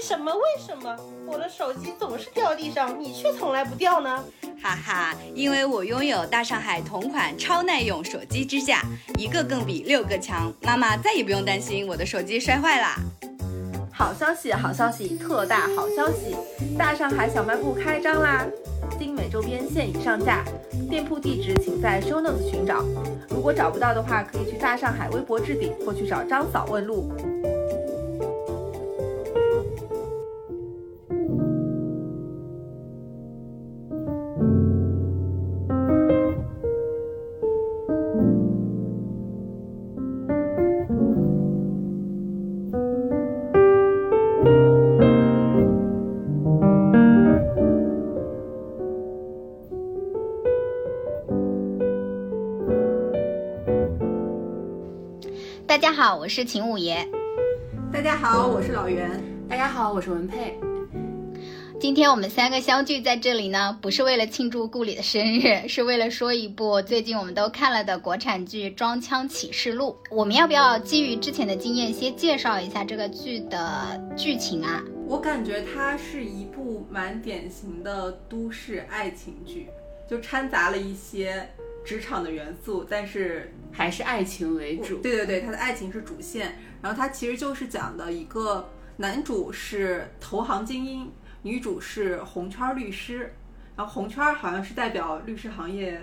为什么？为什么我的手机总是掉地上，你却从来不掉呢？哈哈，因为我拥有大上海同款超耐用手机支架，一个更比六个强。妈妈再也不用担心我的手机摔坏啦。好消息，好消息，特大好消息！大上海小卖部开张啦！精美周边现已上架，店铺地址请在 show notes 寻找。如果找不到的话，可以去大上海微博置顶或去找张嫂问路。家好，我是秦五爷。大家好，我是老袁。大家好，我是文佩。今天我们三个相聚在这里呢，不是为了庆祝顾里的生日，是为了说一部最近我们都看了的国产剧《装腔启示录》。我们要不要基于之前的经验，先介绍一下这个剧的剧情啊？我感觉它是一部蛮典型的都市爱情剧，就掺杂了一些职场的元素，但是还是爱情为主。对对对，它的爱情是主线。然后它其实就是讲的一个男主是投行精英，女主是红圈律师。然后红圈好像是代表律师行业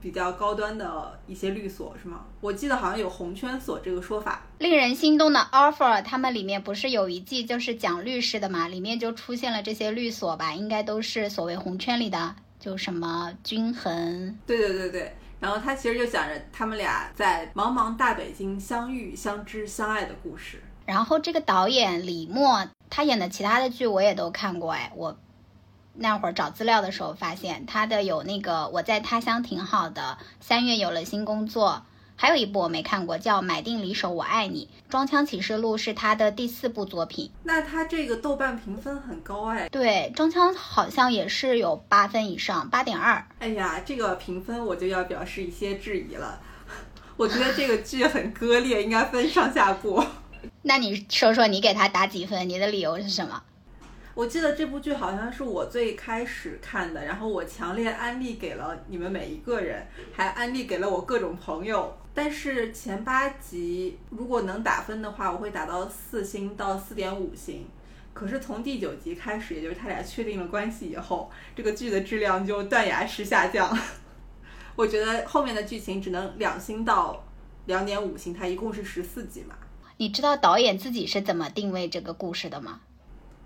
比较高端的一些律所，是吗？我记得好像有红圈所这个说法。令人心动的 offer，他们里面不是有一季就是讲律师的嘛？里面就出现了这些律所吧，应该都是所谓红圈里的，就什么均衡。对对对对。然后他其实就讲着他们俩在茫茫大北京相遇、相知、相爱的故事。然后这个导演李默，他演的其他的剧我也都看过，哎，我那会儿找资料的时候发现他的有那个我在他乡挺好的，三月有了新工作。还有一部我没看过，叫《买定离手我爱你》，《装腔启示录》是他的第四部作品。那他这个豆瓣评分很高哎。对，装腔好像也是有八分以上，八点二。哎呀，这个评分我就要表示一些质疑了。我觉得这个剧很割裂，应该分上下部。那你说说，你给他打几分？你的理由是什么？我记得这部剧好像是我最开始看的，然后我强烈安利给了你们每一个人，还安利给了我各种朋友。但是前八集如果能打分的话，我会打到四星到四点五星。可是从第九集开始，也就是他俩确定了关系以后，这个剧的质量就断崖式下降。我觉得后面的剧情只能两星到两点五星，它一共是十四集嘛。你知道导演自己是怎么定位这个故事的吗？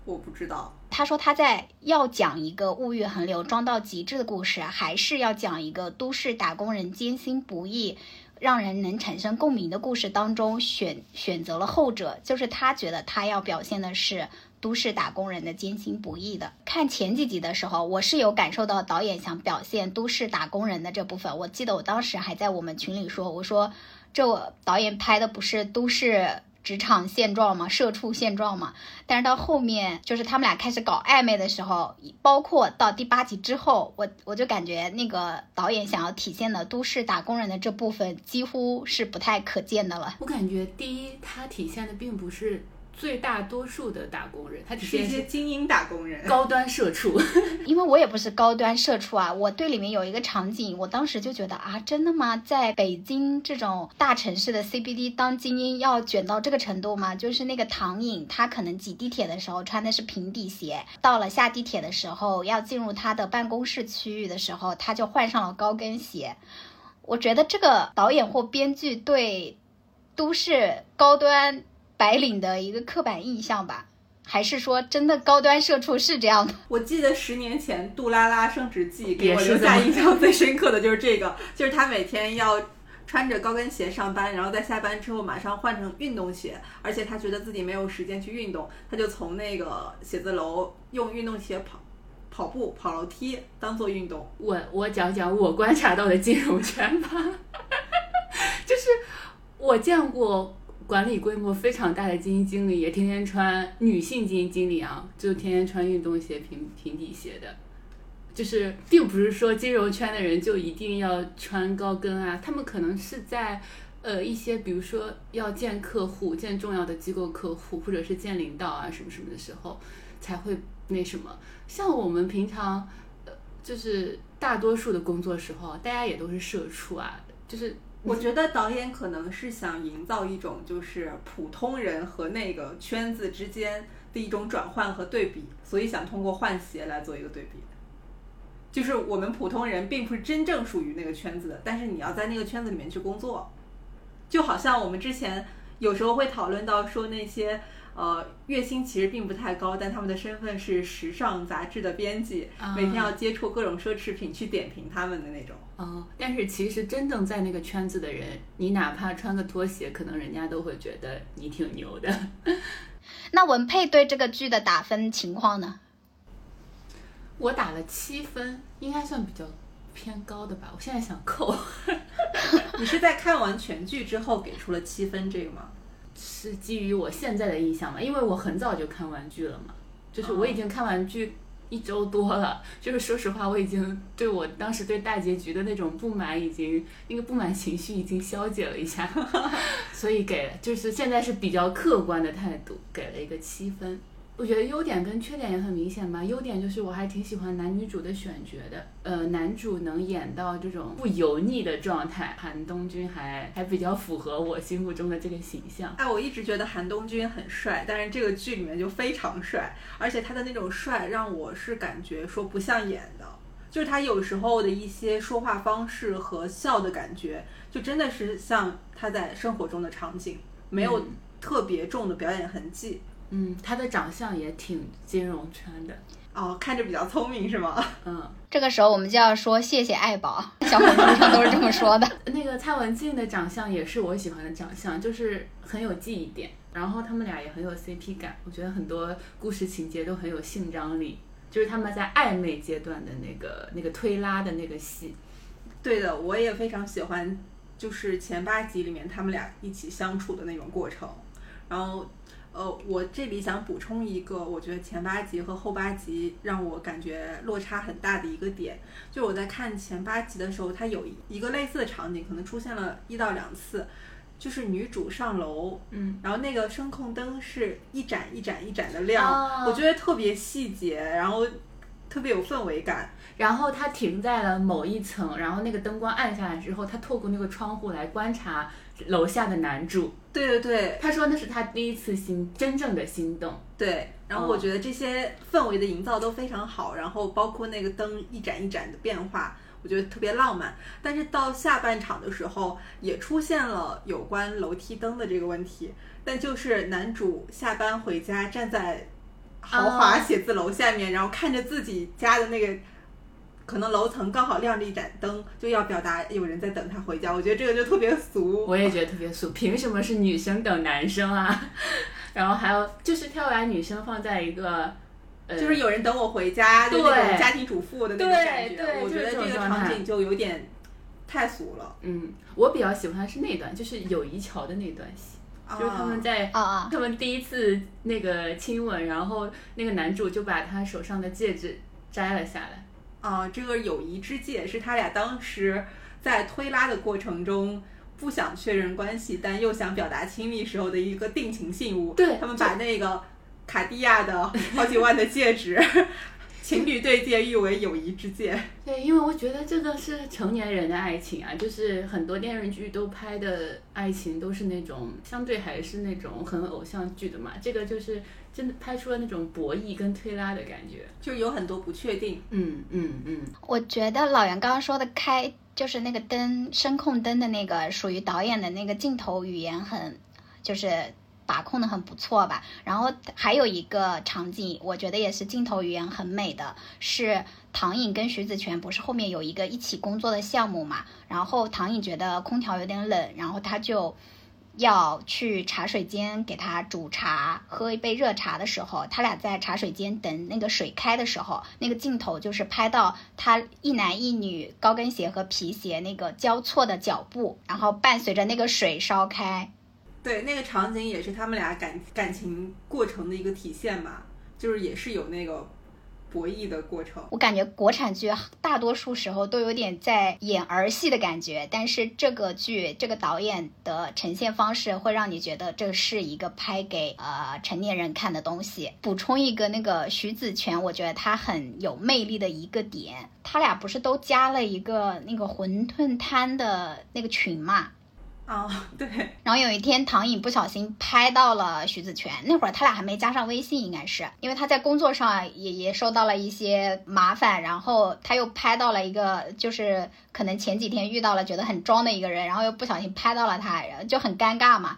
我不知道。他说他在要讲一个物欲横流、装到极致的故事，还是要讲一个都市打工人艰辛不易、让人能产生共鸣的故事当中，选选择了后者。就是他觉得他要表现的是都市打工人的艰辛不易的。看前几集的时候，我是有感受到导演想表现都市打工人的这部分。我记得我当时还在我们群里说，我说这导演拍的不是都市。职场现状嘛，社畜现状嘛，但是到后面就是他们俩开始搞暧昧的时候，包括到第八集之后，我我就感觉那个导演想要体现的都市打工人的这部分几乎是不太可见的了。我感觉第一，他体现的并不是。最大多数的打工人，他只是一些精英打工人，高端社畜。因为我也不是高端社畜啊，我对里面有一个场景，我当时就觉得啊，真的吗？在北京这种大城市的 CBD 当精英要卷到这个程度吗？就是那个唐颖，他可能挤地铁的时候穿的是平底鞋，到了下地铁的时候要进入他的办公室区域的时候，他就换上了高跟鞋。我觉得这个导演或编剧对都市高端。白领的一个刻板印象吧，还是说真的高端社畜是这样的？我记得十年前《杜拉拉升职记》给我留下印象最深刻的就是这个，就是他每天要穿着高跟鞋上班，然后在下班之后马上换成运动鞋，而且他觉得自己没有时间去运动，他就从那个写字楼用运动鞋跑跑步、跑楼梯当做运动。我我讲讲我观察到的金融圈吧，就是我见过管理规模非常大的基金经理，也天天穿女性基金经理啊，就天天穿运动鞋、平平底鞋的。就是并不是说金融圈的人就一定要穿高跟啊，他们可能是在呃一些比如说要见客户、见重要的机构客户，或者是见领导啊什么什么的时候才会那什么。像我们平常呃就是大多数的工作时候，大家也都是社畜啊，就是我觉得导演可能是想营造一种就是普通人和那个圈子之间的一种转换和对比，所以想通过换鞋来做一个对比。就是我们普通人并不是真正属于那个圈子的，但是你要在那个圈子里面去工作，就好像我们之前有时候会讨论到说那些呃月薪其实并不太高，但他们的身份是时尚杂志的编辑，每天要接触各种奢侈品去点评他们的那种。哦，但是其实真正在那个圈子的人，你哪怕穿个拖鞋，可能人家都会觉得你挺牛的。那文佩对这个剧的打分情况呢？我打了七分，应该算比较偏高的吧。我现在想扣，你是在看完全剧之后给出了七分这个吗？是基于我现在的印象嘛？因为我很早就看完剧了嘛，就是我已经看完剧一周多了。就是说实话，我已经对我当时对大结局的那种不满，已经那个不满情绪已经消解了一下，所以给就是现在是比较客观的态度，给了一个七分。我觉得优点跟缺点也很明显吧。优点就是我还挺喜欢男女主的选角的，呃，男主能演到这种不油腻的状态，韩东君还还比较符合我心目中的这个形象。哎，我一直觉得韩东君很帅，但是这个剧里面就非常帅，而且他的那种帅让我是感觉说不像演的，就是他有时候的一些说话方式和笑的感觉，就真的是像他在生活中的场景，没有特别重的表演痕迹。嗯，他的长相也挺金融圈的哦，看着比较聪明是吗？嗯，这个时候我们就要说谢谢爱宝，小红书上都是这么说的。那个蔡文静的长相也是我喜欢的长相，就是很有记忆点，然后他们俩也很有 CP 感，我觉得很多故事情节都很有性张力，就是他们在暧昧阶段的那个那个推拉的那个戏。对的，我也非常喜欢，就是前八集里面他们俩一起相处的那种过程，然后。呃，我这里想补充一个，我觉得前八集和后八集让我感觉落差很大的一个点，就我在看前八集的时候，它有一个类似的场景，可能出现了一到两次，就是女主上楼，嗯，然后那个声控灯是一盏一盏一盏的亮，我觉得特别细节，然后特别有氛围感。然后它停在了某一层，然后那个灯光暗下来之后，他透过那个窗户来观察楼下的男主。对对对，他说那是他第一次心真正的心动。对，然后我觉得这些氛围的营造都非常好，然后包括那个灯一盏一盏的变化，我觉得特别浪漫。但是到下半场的时候，也出现了有关楼梯灯的这个问题，但就是男主下班回家，站在豪华写字楼下面，然后看着自己家的那个。可能楼层刚好亮着一盏灯，就要表达有人在等他回家。我觉得这个就特别俗。我也觉得特别俗，凭什么是女生等男生啊？然后还有就是跳完女生放在一个，呃，就是有人等我回家的那种家庭主妇的那种感觉。对，我觉得这个场景就有点太俗了。嗯，我比较喜欢是那段，就是友谊桥的那段戏，就是他们在啊，他们第一次那个亲吻，然后那个男主就把他手上的戒指摘了下来。啊，这个友谊之戒是他俩当时在推拉的过程中不想确认关系，但又想表达亲密时候的一个定情信物。对他们把那个卡地亚的好几万的戒指，情侣对戒誉为友谊之戒。对，因为我觉得这个是成年人的爱情啊，就是很多电视剧都拍的爱情都是那种相对还是那种很偶像剧的嘛，这个就是。真的拍出了那种博弈跟推拉的感觉，就有很多不确定。嗯嗯嗯。我觉得老袁刚刚说的开，就是那个灯声控灯的那个，属于导演的那个镜头语言很，就是。把控的很不错吧。然后还有一个场景，我觉得也是镜头语言很美的，是唐颖跟徐子泉不是后面有一个一起工作的项目嘛？然后唐颖觉得空调有点冷，然后他就。要去茶水间给他煮茶，喝一杯热茶的时候，他俩在茶水间等那个水开的时候，那个镜头就是拍到他一男一女高跟鞋和皮鞋那个交错的脚步，然后伴随着那个水烧开。对，那个场景也是他们俩感感情过程的一个体现嘛，就是也是有那个。博弈的过程，我感觉国产剧大多数时候都有点在演儿戏的感觉，但是这个剧这个导演的呈现方式会让你觉得这是一个拍给呃成年人看的东西。补充一个，那个徐子泉，我觉得他很有魅力的一个点，他俩不是都加了一个那个馄饨摊的那个群嘛？啊，对。然后有一天，唐颖不小心拍到了徐子泉，那会儿他俩还没加上微信，应该是因为他在工作上也也受到了一些麻烦，然后他又拍到了一个，就是可能前几天遇到了觉得很装的一个人，然后又不小心拍到了他，就很尴尬嘛。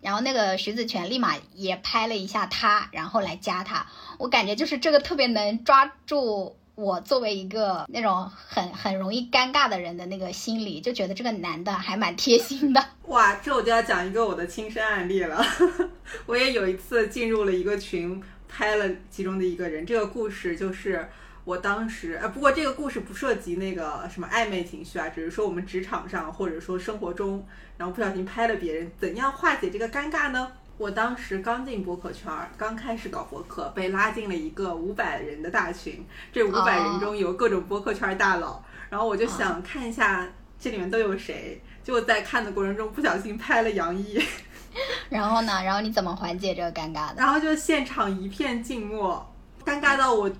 然后那个徐子泉立马也拍了一下他，然后来加他。我感觉就是这个特别能抓住。我作为一个那种很很容易尴尬的人的那个心理，就觉得这个男的还蛮贴心的。哇，这我就要讲一个我的亲身案例了。我也有一次进入了一个群，拍了其中的一个人。这个故事就是我当时，呃，不过这个故事不涉及那个什么暧昧情绪啊，只是说我们职场上或者说生活中，然后不小心拍了别人，怎样化解这个尴尬呢？我当时刚进博客圈，刚开始搞博客，被拉进了一个五百人的大群。这五百人中有各种博客圈大佬，然后我就想看一下这里面都有谁。结果在看的过程中不小心拍了杨毅。然后呢？然后你怎么缓解这个尴尬的？然后就现场一片静默，尴尬到我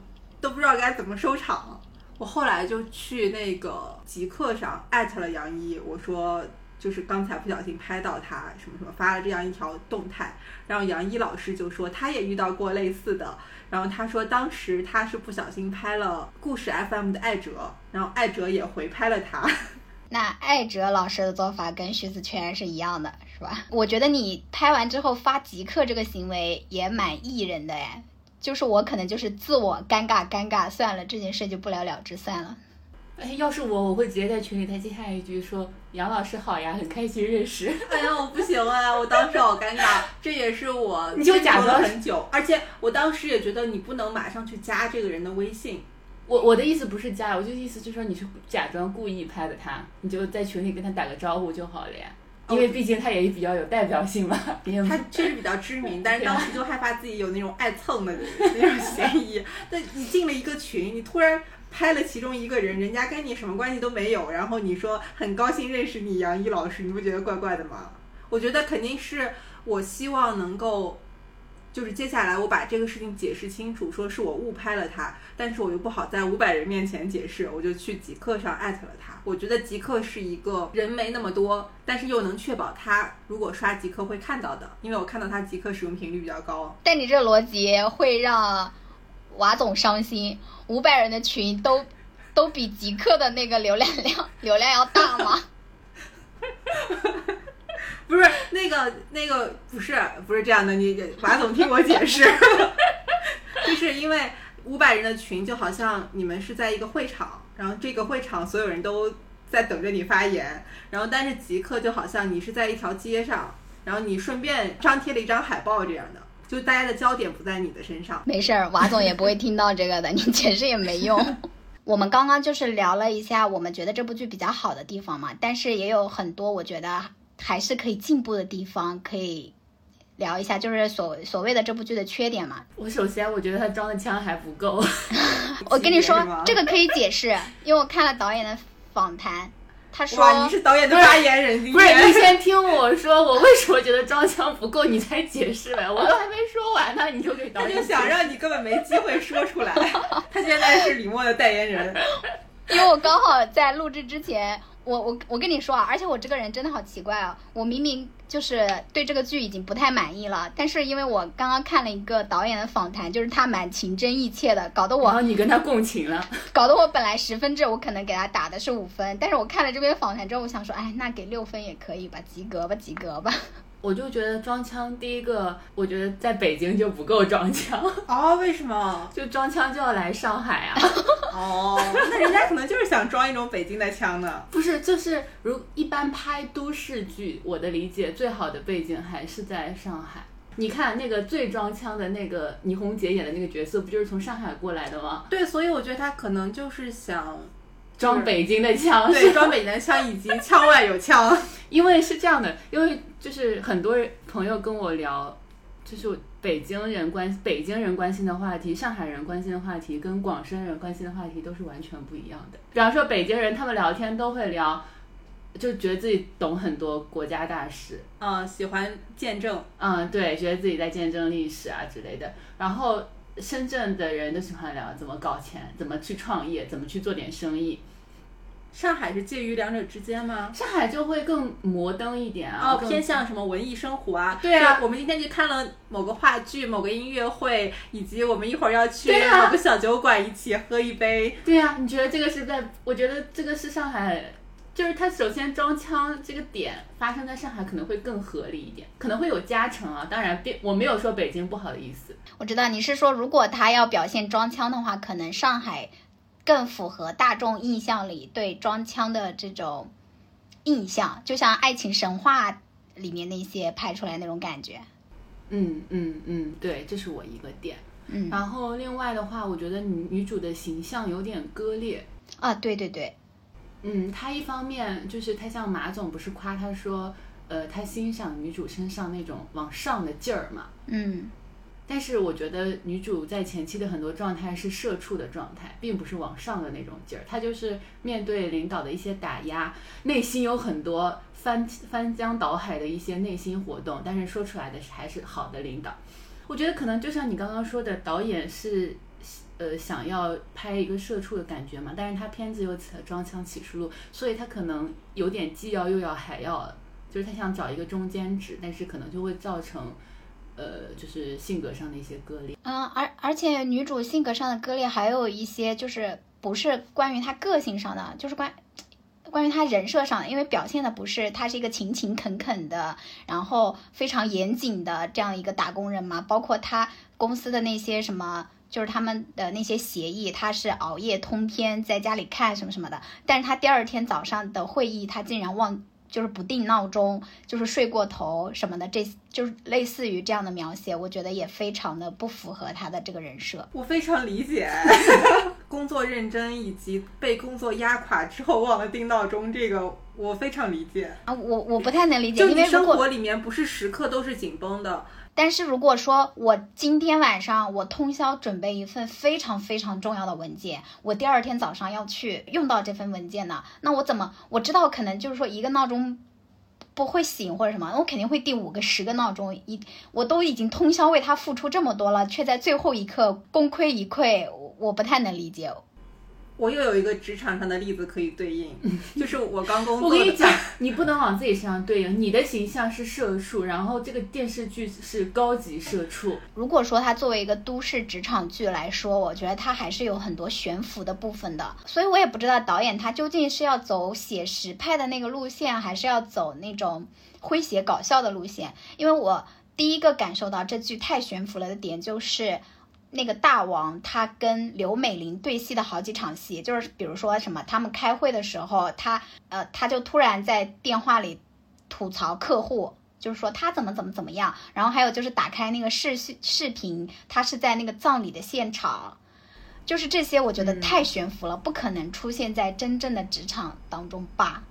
都不知道该怎么收场。我后来就去那个极客上艾特了杨毅，我说。就是刚才不小心拍到他什么什么发了这样一条动态，然后杨一老师就说他也遇到过类似的，然后他说当时他是不小心拍了故事 FM 的艾哲，然后艾哲也回拍了他。那艾哲老师的做法跟徐子泉是一样的，是吧？我觉得你拍完之后发即刻这个行为也蛮艺人的哎，就是我可能就是自我尴尬尴尬算了，这件事就不了了之算了。哎，要是我，我会直接在群里再接下一句说：“杨老师好呀，很开心认识。”哎呀，我不行啊，我当时好尴尬，这也是我 你就假装很久，而且我当时也觉得你不能马上去加这个人的微信。我我的意思不是加，我就意思就是说你是假装故意拍的他，你就在群里跟他打个招呼就好了呀。因为毕竟他也比较有代表性嘛，他确实比较知名，但是当时就害怕自己有那种爱蹭的那种嫌疑。但你进了一个群，你突然。拍了其中一个人，人家跟你什么关系都没有，然后你说很高兴认识你杨一老师，你不觉得怪怪的吗？我觉得肯定是我希望能够，就是接下来我把这个事情解释清楚，说是我误拍了他，但是我又不好在五百人面前解释，我就去极客上艾特了他。我觉得极客是一个人没那么多，但是又能确保他如果刷极客会看到的，因为我看到他极客使用频率比较高。但你这逻辑会让。瓦总伤心，五百人的群都都比极客的那个流量量 流量要大吗？不是那个那个不是不是这样的，你瓦总听我解释，就是因为五百人的群就好像你们是在一个会场，然后这个会场所有人都在等着你发言，然后但是极客就好像你是在一条街上，然后你顺便张贴了一张海报这样的。就大家的焦点不在你的身上，没事儿，瓦总也不会听到这个的，你解释也没用。我们刚刚就是聊了一下我们觉得这部剧比较好的地方嘛，但是也有很多我觉得还是可以进步的地方，可以聊一下，就是所所谓的这部剧的缺点嘛。我首先我觉得他装的枪还不够，我跟你说 这个可以解释，因为我看了导演的访谈。他说：“你是导演的发言人，不是？你先听我说，我为什么觉得装腔不够，你再解释呗。我都还没说完呢，你就给导演。他就想让你根本没机会说出来。他现在是李默的代言人，因为我刚好在录制之前。”我我我跟你说啊，而且我这个人真的好奇怪啊！我明明就是对这个剧已经不太满意了，但是因为我刚刚看了一个导演的访谈，就是他蛮情真意切的，搞得我……然后你跟他共情了，搞得我本来十分制，我可能给他打的是五分，但是我看了这篇访谈之后，我想说，哎，那给六分也可以吧，及格吧，及格吧。我就觉得装腔，第一个，我觉得在北京就不够装腔，哦，为什么？就装腔就要来上海啊？哦，那人家可能就是想装一种北京的腔呢。不是，就是如一般拍都市剧，我的理解最好的背景还是在上海。你看那个最装腔的那个倪虹洁演的那个角色，不就是从上海过来的吗？对，所以我觉得他可能就是想装北京的腔，对，装北京的腔，以及腔外有腔。因为是这样的，因为就是很多朋友跟我聊，就是北京人关北京人关心的话题，上海人关心的话题，跟广深人关心的话题都是完全不一样的。比方说北京人，他们聊天都会聊，就觉得自己懂很多国家大事，嗯，喜欢见证，嗯，对，觉得自己在见证历史啊之类的。然后深圳的人都喜欢聊怎么搞钱，怎么去创业，怎么去做点生意。上海是介于两者之间吗？上海就会更摩登一点啊，哦，偏向什么文艺生活啊？对啊，我们今天去看了某个话剧、某个音乐会，以及我们一会儿要去某个小酒馆一起喝一杯。对啊、你觉得这个是在？我觉得这个是上海，就是它首先装腔这个点发生在上海可能会更合理一点，可能会有加成啊。当然，并我没有说北京不好的意思。我知道你是说，如果他要表现装腔的话，可能上海更符合大众印象里对装腔的这种印象，就像《爱情神话》里面那些拍出来那种感觉。嗯嗯嗯，对，这是我一个点。嗯然后另外的话，我觉得女女主的形象有点割裂。啊，对对对，嗯，她一方面就是她像马总不是夸她说，呃，她欣赏女主身上那种往上的劲儿嘛。嗯但是我觉得女主在前期的很多状态是社畜的状态，并不是往上的那种劲儿。她就是面对领导的一些打压，内心有很多翻翻江倒海的一些内心活动，但是说出来的还是好的领导。我觉得可能就像你刚刚说的，导演是呃想要拍一个社畜的感觉嘛，但是他片子又起了装腔启示录，所以他可能有点既要又要还要，就是他想找一个中间值，但是可能就会造成。呃，就是性格上的一些割裂。嗯，而而且女主性格上的割裂还有一些就是不是关于她个性上的，就是关关于她人设上的，因为表现的不是她是一个勤勤恳恳的，然后非常严谨的这样一个打工人嘛，包括她公司的那些什么。就是他们的那些协议，她是熬夜通篇在家里看什么什么的，但是她第二天早上的会议，她竟然忘，就是不定闹钟，就是睡过头什么的，这就是类似于这样的描写，我觉得也非常的不符合他的这个人设。我非常理解，工作认真以及被工作压垮之后忘了定闹钟，这个我非常理解。啊，我我不太能理解，因为生活里面不是时刻都是紧绷的，但是如果说我今天晚上我通宵准备一份非常非常重要的文件，我第二天早上要去用到这份文件呢，那我怎么我知道可能就是说一个闹钟不会醒或者什么，我肯定会定五个十个闹钟，一我都已经通宵为他付出这么多了，却在最后一刻功亏一篑，我不太能理解。我又有一个职场上的例子可以对应，就是我刚工作的。我跟你讲，你不能往自己身上对应。你的形象是社畜，然后这个电视剧是高级社畜。如果说它作为一个都市职场剧来说，我觉得它还是有很多悬浮的部分的，所以我也不知道导演他究竟是要走写实派的那个路线，还是要走那种诙谐搞笑的路线。因为我第一个感受到这剧太悬浮了的点就是。那个大王他跟刘美玲对戏的好几场戏，就是比如说什么，他们开会的时候，他呃他就突然在电话里吐槽客户，就是说他怎么怎么怎么样，然后还有就是打开那个视视视频，他是在那个葬礼的现场，就是这些，我觉得太悬浮了，不可能出现在真正的职场当中吧？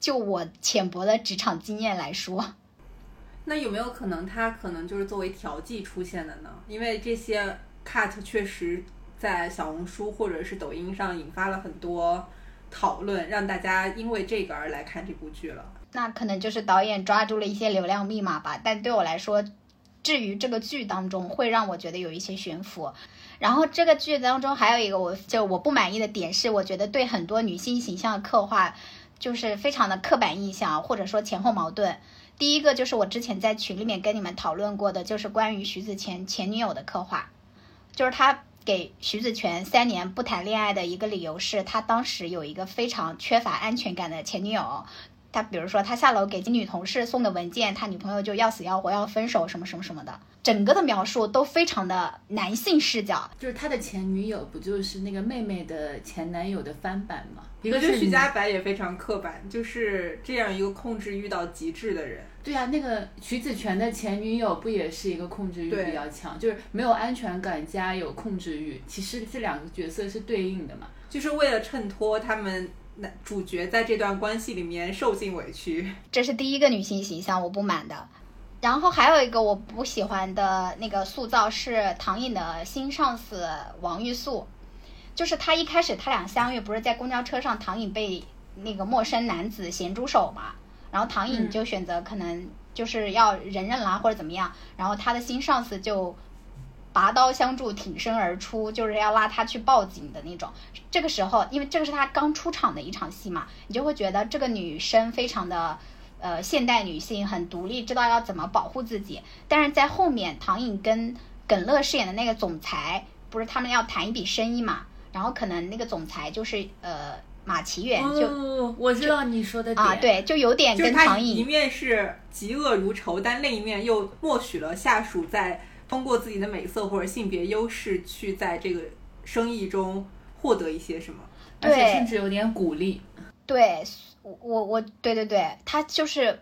就我浅薄的职场经验来说，那有没有可能他可能就是作为调剂出现的呢？因为这些 cut 确实在小红书或者是抖音上引发了很多讨论，让大家因为这个而来看这部剧了。那可能就是导演抓住了一些流量密码吧。但对我来说，至于这个剧当中，会让我觉得有一些悬浮。然后这个剧当中还有一个我就我不满意的点是，我觉得对很多女性形象的刻画就是非常的刻板印象，或者说前后矛盾。第一个就是我之前在群里面跟你们讨论过的，就是关于徐子泉前女友的刻画，就是他给徐子泉三年不谈恋爱的一个理由是他当时有一个非常缺乏安全感的前女友，他比如说他下楼给女同事送个文件，他女朋友就要死要活要分手什么什么什么的，整个的描述都非常的男性视角。就是他的前女友不就是那个妹妹的前男友的翻版吗？一我觉得许个是徐家白也非常刻板，就是这样一个控制欲到极致的人。对啊，那个徐子泉的前女友不也是一个控制欲比较强，就是没有安全感加有控制欲，其实这两个角色是对应的嘛。就是为了衬托他们男主角在这段关系里面受尽委屈。这是第一个女性形象我不满的。然后还有一个我不喜欢的那个塑造是唐颖的新上司王玉素，就是他一开始他俩相遇不是在公交车上，唐颖被那个陌生男子咸猪手嘛，然后唐颖嗯就选择可能就是要忍忍啦或者怎么样，然后他的新上司就拔刀相助，挺身而出，就是要拉他去报警的那种。这个时候，因为这个是他刚出场的一场戏嘛，你就会觉得这个女生非常的呃现代女性，很独立，知道要怎么保护自己。但是在后面，唐颖跟耿乐饰演的那个总裁，不是他们要谈一笔生意嘛，然后可能那个总裁就是呃马奇远就、哦，我知道你说的点啊，对，就有点跟唐颖一面是嫉恶如仇，但另一面又默许了下属在通过自己的美色或者性别优势去在这个生意中获得一些什么。而且对甚至有点鼓励。对，我我我，对对对，他就是，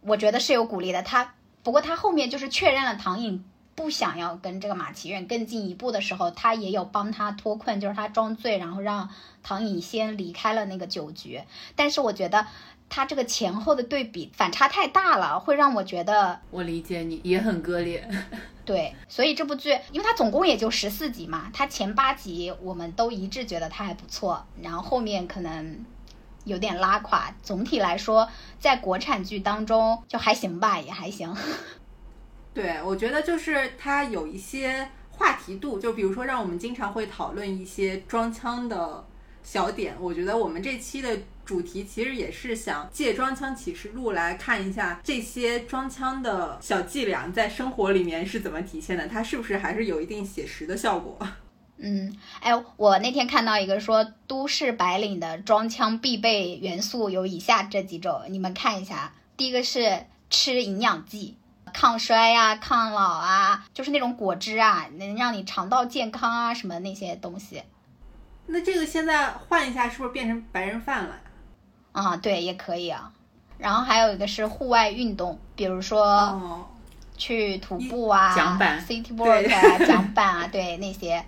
我觉得是有鼓励的。他不过他后面就是确认了唐颖不想要跟这个马其远更进一步的时候，他也有帮他脱困，就是他装醉，然后让唐颖先离开了那个酒局。但是我觉得他这个前后的对比反差太大了，会让我觉得我理解你，也很割裂。对，所以这部剧，因为它总共也就十四集嘛，它前八集我们都一致觉得它还不错，然后后面可能有点拉垮。总体来说，在国产剧当中就还行吧，也还行。对，我觉得就是它有一些话题度，就比如说让我们经常会讨论一些装腔的小点。我觉得我们这期的主题其实也是想借《装腔启示录》来看一下这些装腔的小伎俩在生活里面是怎么体现的，它是不是还是有一定写实的效果。嗯，哎，我那天看到一个说都市白领的装腔必备元素有以下这几种，你们看一下。第一个是吃营养剂，抗衰呀、抗老啊，就是那种果汁啊，能让你肠道健康啊，什么那些东西。那这个现在换一下，是不是变成白人饭了？啊，对，也可以啊。然后还有一个是户外运动，比如说哦，去徒步啊、桨板 City Walk 啊、桨板啊，对那些。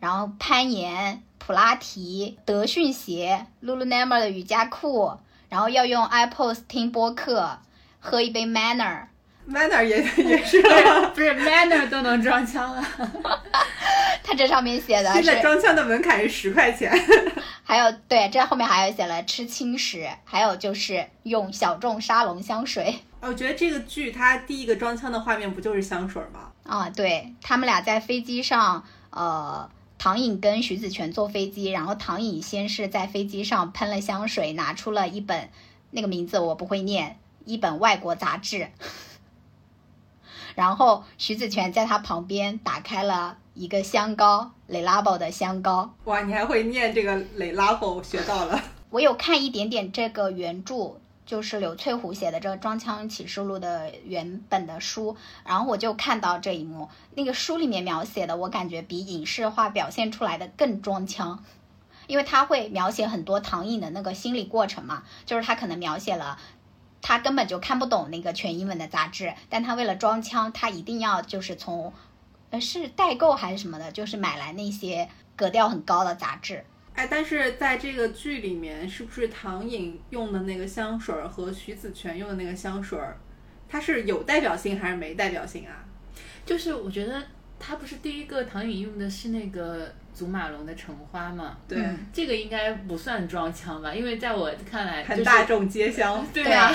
然后攀岩、普拉提、德训鞋、Lululemon 的瑜伽裤，然后要用 iPods 听播客，喝一杯 Manner。Manner 也 也是，不是 Manner 都能装腔了。它这上面写的现在是，装腔的门槛是十块钱。还有对，这后面还有写了吃轻食，还有就是用小众沙龙香水。我觉得这个剧它第一个装腔的画面不就是香水吗？啊，对他们俩在飞机上，呃，唐颖跟徐子泉坐飞机，然后唐颖先是在飞机上喷了香水，拿出了一本那个名字我不会念，一本外国杂志，然后徐子泉在他旁边打开了一个香膏，雷拉宝的香膏。哇，你还会念这个雷拉宝，学到了。我有看一点点这个原著，就是柳翠湖写的这个《装腔启示录》的原本的书，然后我就看到这一幕，那个书里面描写的，我感觉比影视化表现出来的更装腔，因为他会描写很多唐颖的那个心理过程嘛，就是他可能描写了。他根本就看不懂那个全英文的杂志，但他为了装腔，他一定要就是从，呃，是代购还是什么的，就是买来那些格调很高的杂志。哎，但是在这个剧里面，是不是唐颖用的那个香水儿和徐子泉用的那个香水儿，它是有代表性还是没代表性啊？就是我觉得他不是第一个唐颖用的是那个祖马龙的橙花嘛？对，嗯这个应该不算装腔吧？因为在我看来，就是很大众皆香。对啊，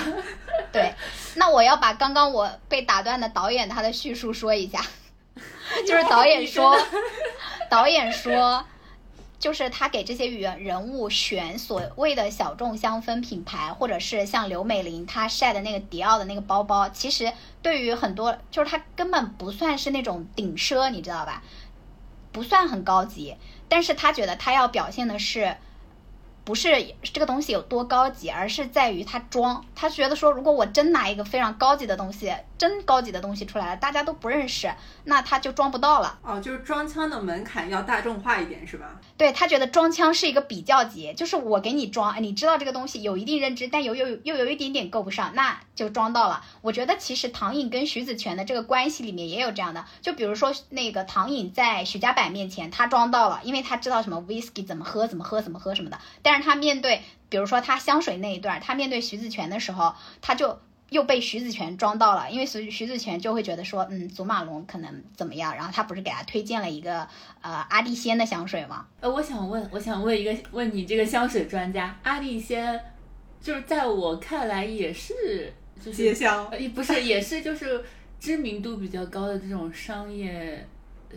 对，那我要把刚刚我被打断的导演他的叙述说一下，就是导演说，导演说，就是他给这些人人物选所谓的小众香氛品牌，或者是像刘美玲她晒的那个迪奥的那个包包，其实对于很多就是他根本不算是那种顶奢，你知道吧？不算很高级，但是他觉得他要表现的是。不是这个东西有多高级，而是在于他装。他觉得说，如果我真拿一个非常高级的东西，真高级的东西出来了，大家都不认识，那他就装不到了。哦，就是装腔的门槛要大众化一点，是吧？对他觉得装腔是一个比较级，就是我给你装，你知道这个东西有一定认知，但有有又有一点点够不上，那就装到了。我觉得其实唐颖跟徐子泉的这个关系里面也有这样的，就比如说那个唐颖在徐家柏面前，他装到了，因为他知道什么 whisky 怎么喝，怎么喝，怎么喝什么的。但是他面对，比如说他香水那一段，他面对徐子泉的时候，他就又被徐子泉装到了，因为徐徐子泉就会觉得说，嗯，祖马龙可能怎么样，然后他不是给他推荐了一个呃阿蒂仙的香水吗？呃，我想问，我想问一个，问你这个香水专家，阿蒂仙，就是在我看来也是，就是街香呃，不是，也是就是知名度比较高的这种商业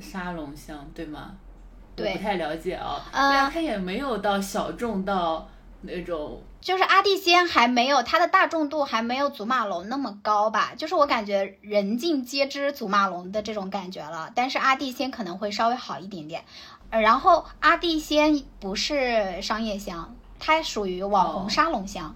沙龙香，对吗？对我不太了解啊。呃它也没有到小众到那种，就是阿蒂仙还没有它的大众度还没有祖马龙那么高吧，就是我感觉人尽皆知祖马龙的这种感觉了，但是阿蒂仙可能会稍微好一点点。呃然后阿蒂仙不是商业香，它属于网红哦沙龙香。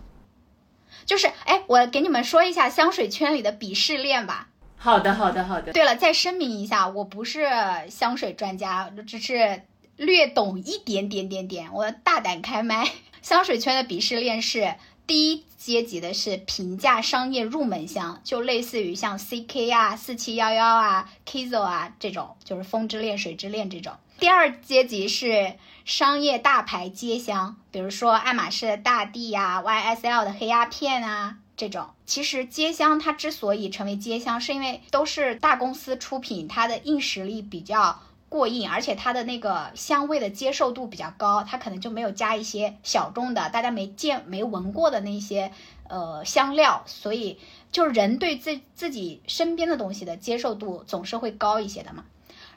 就是，哎，我给你们说一下香水圈里的鄙视链吧。好的，好的，好的。对了，再声明一下，我不是香水专家，只是略懂一点点点点。我大胆开麦，香水圈的鄙视链是第一阶级的是平价商业入门香，就类似于像 CK 啊、四七幺幺啊、Kizo 啊这种，就是风之恋、水之恋这种。第二阶级是商业大牌街香，比如说爱马仕的大地呀、YSL 的黑鸦片啊这种。其实街香它之所以成为街香，是因为都是大公司出品，它的硬实力比较过硬，而且它的那个香味的接受度比较高，它可能就没有加一些小众的大家没见没闻过的那些呃香料，所以就是人对自自己身边的东西的接受度总是会高一些的嘛。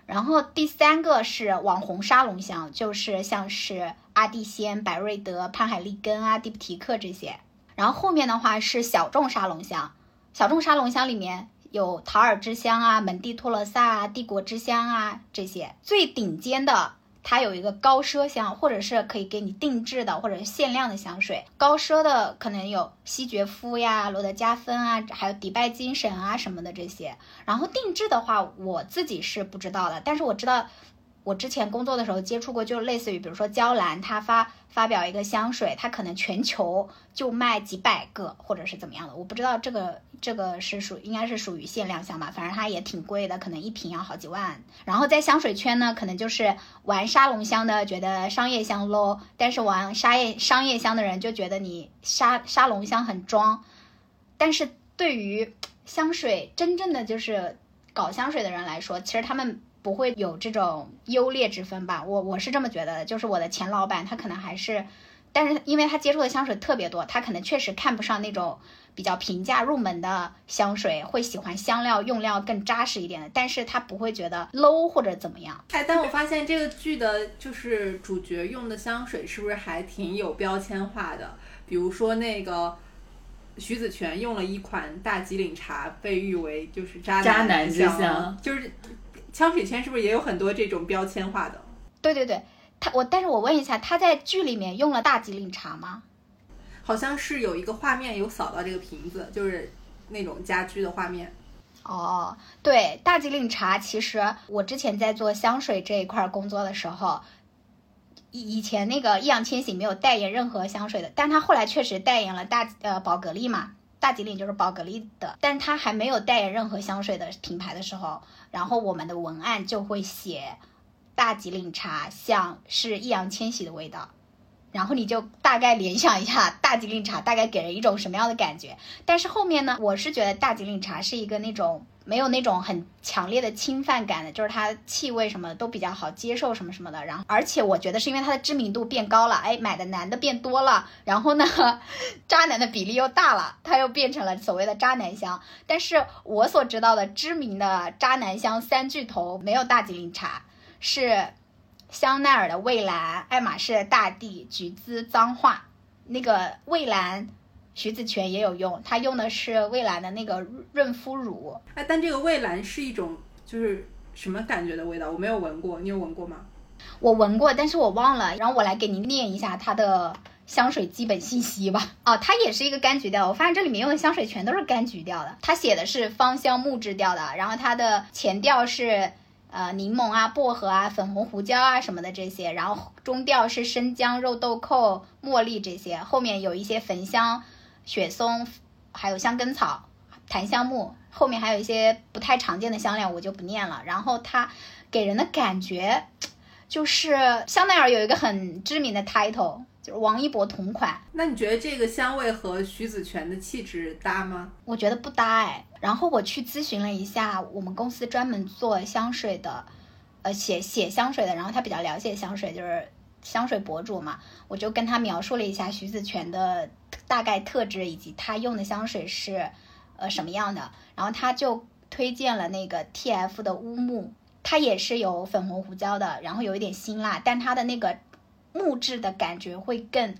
然后第三个是网红沙龙香，就是像是阿蒂仙、百瑞德、潘海利根啊、蒂普提克这些。然后后面的话是小众沙龙香，小众沙龙香里面有陶尔之乡啊、门蒂托罗萨啊、帝国之乡啊这些。最顶尖的，它有一个高奢香，或者是可以给你定制的或者是限量的香水。高奢的可能有西爵夫呀、罗德加芬啊，还有迪拜精神啊什么的这些。然后定制的话，我自己是不知道的，但是我知道。我之前工作的时候接触过，就类似于比如说娇兰，它发发表一个香水，它可能全球就卖几百个，或者是怎么样的，我不知道这个这个是属应该是属于限量香吧，反正它也挺贵的，可能一瓶要好几万。然后在香水圈呢，可能就是玩沙龙香的觉得商业香 low，但是玩商业商业香的人就觉得你沙沙龙香很装。但是对于香水真正的就是搞香水的人来说，其实他们。不会有这种优劣之分吧？我我是这么觉得的，就是我的前老板他可能还是，但是因为他接触的香水特别多，他可能确实看不上那种比较平价入门的香水，会喜欢香料用料更扎实一点的，但是他不会觉得 low 或者怎么样。哎，但我发现这个剧的就是主角用的香水是不是还挺有标签化的？比如说那个徐子泉用了一款大吉岭茶，被誉为就是渣渣男香就是。香水圈是不是也有很多这种标签化的？对对对，他我但是我问一下，他在剧里面用了大吉岭茶吗？好像是有一个画面有扫到这个瓶子，就是那种家居的画面。哦，对，大吉岭茶其实我之前在做香水这一块工作的时候，以以前那个易烊千玺没有代言任何香水的，但他后来确实代言了大呃宝格丽嘛。大吉岭就是宝格丽的，但是他还没有代言任何香水的品牌的时候，然后我们的文案就会写大吉岭茶像是易烊千玺的味道，然后你就大概联想一下大吉岭茶大概给人一种什么样的感觉。但是后面呢，我是觉得大吉岭茶是一个那种没有那种很强烈的侵犯感的，就是它气味什么的都比较好接受什么什么的。然后而且我觉得是因为它的知名度变高了，哎，买的男的变多了，然后呢，渣男的比例又大了，它又变成了所谓的渣男香。但是我所知道的知名的渣男香三巨头没有大吉岭茶，是香奈儿的蔚蓝、爱马仕的大地、橘子脏话。那个蔚蓝。徐子泉也有用，他用的是蔚蓝的那个润肤乳。哎，但这个蔚蓝是一种就是什么感觉的味道？我没有闻过，你有闻过吗？我闻过，但是我忘了。然后我来给您念一下它的香水基本信息吧。哦，它也是一个柑橘调，我发现这里面用的香水全都是柑橘调的。它写的是芳香木质调的，然后它的前调是呃柠檬啊、薄荷啊、粉红胡椒啊什么的这些，然后中调是生姜、肉豆蔻、茉莉这些，后面有一些焚香、雪松，还有香根草、檀香木，后面还有一些不太常见的香料，我就不念了。然后它给人的感觉就是香奈儿有一个很知名的 title，就是王一博同款。那你觉得这个香味和徐子泉的气质搭吗？我觉得不搭哎。然后我去咨询了一下我们公司专门做香水的，呃，写写香水的，然后他比较了解香水，就是香水博主嘛。我就跟他描述了一下徐子泉的大概特质以及他用的香水是呃什么样的，然后他就推荐了那个 TF 的乌木，它也是有粉红胡椒的，然后有一点辛辣，但它的那个木质的感觉会更。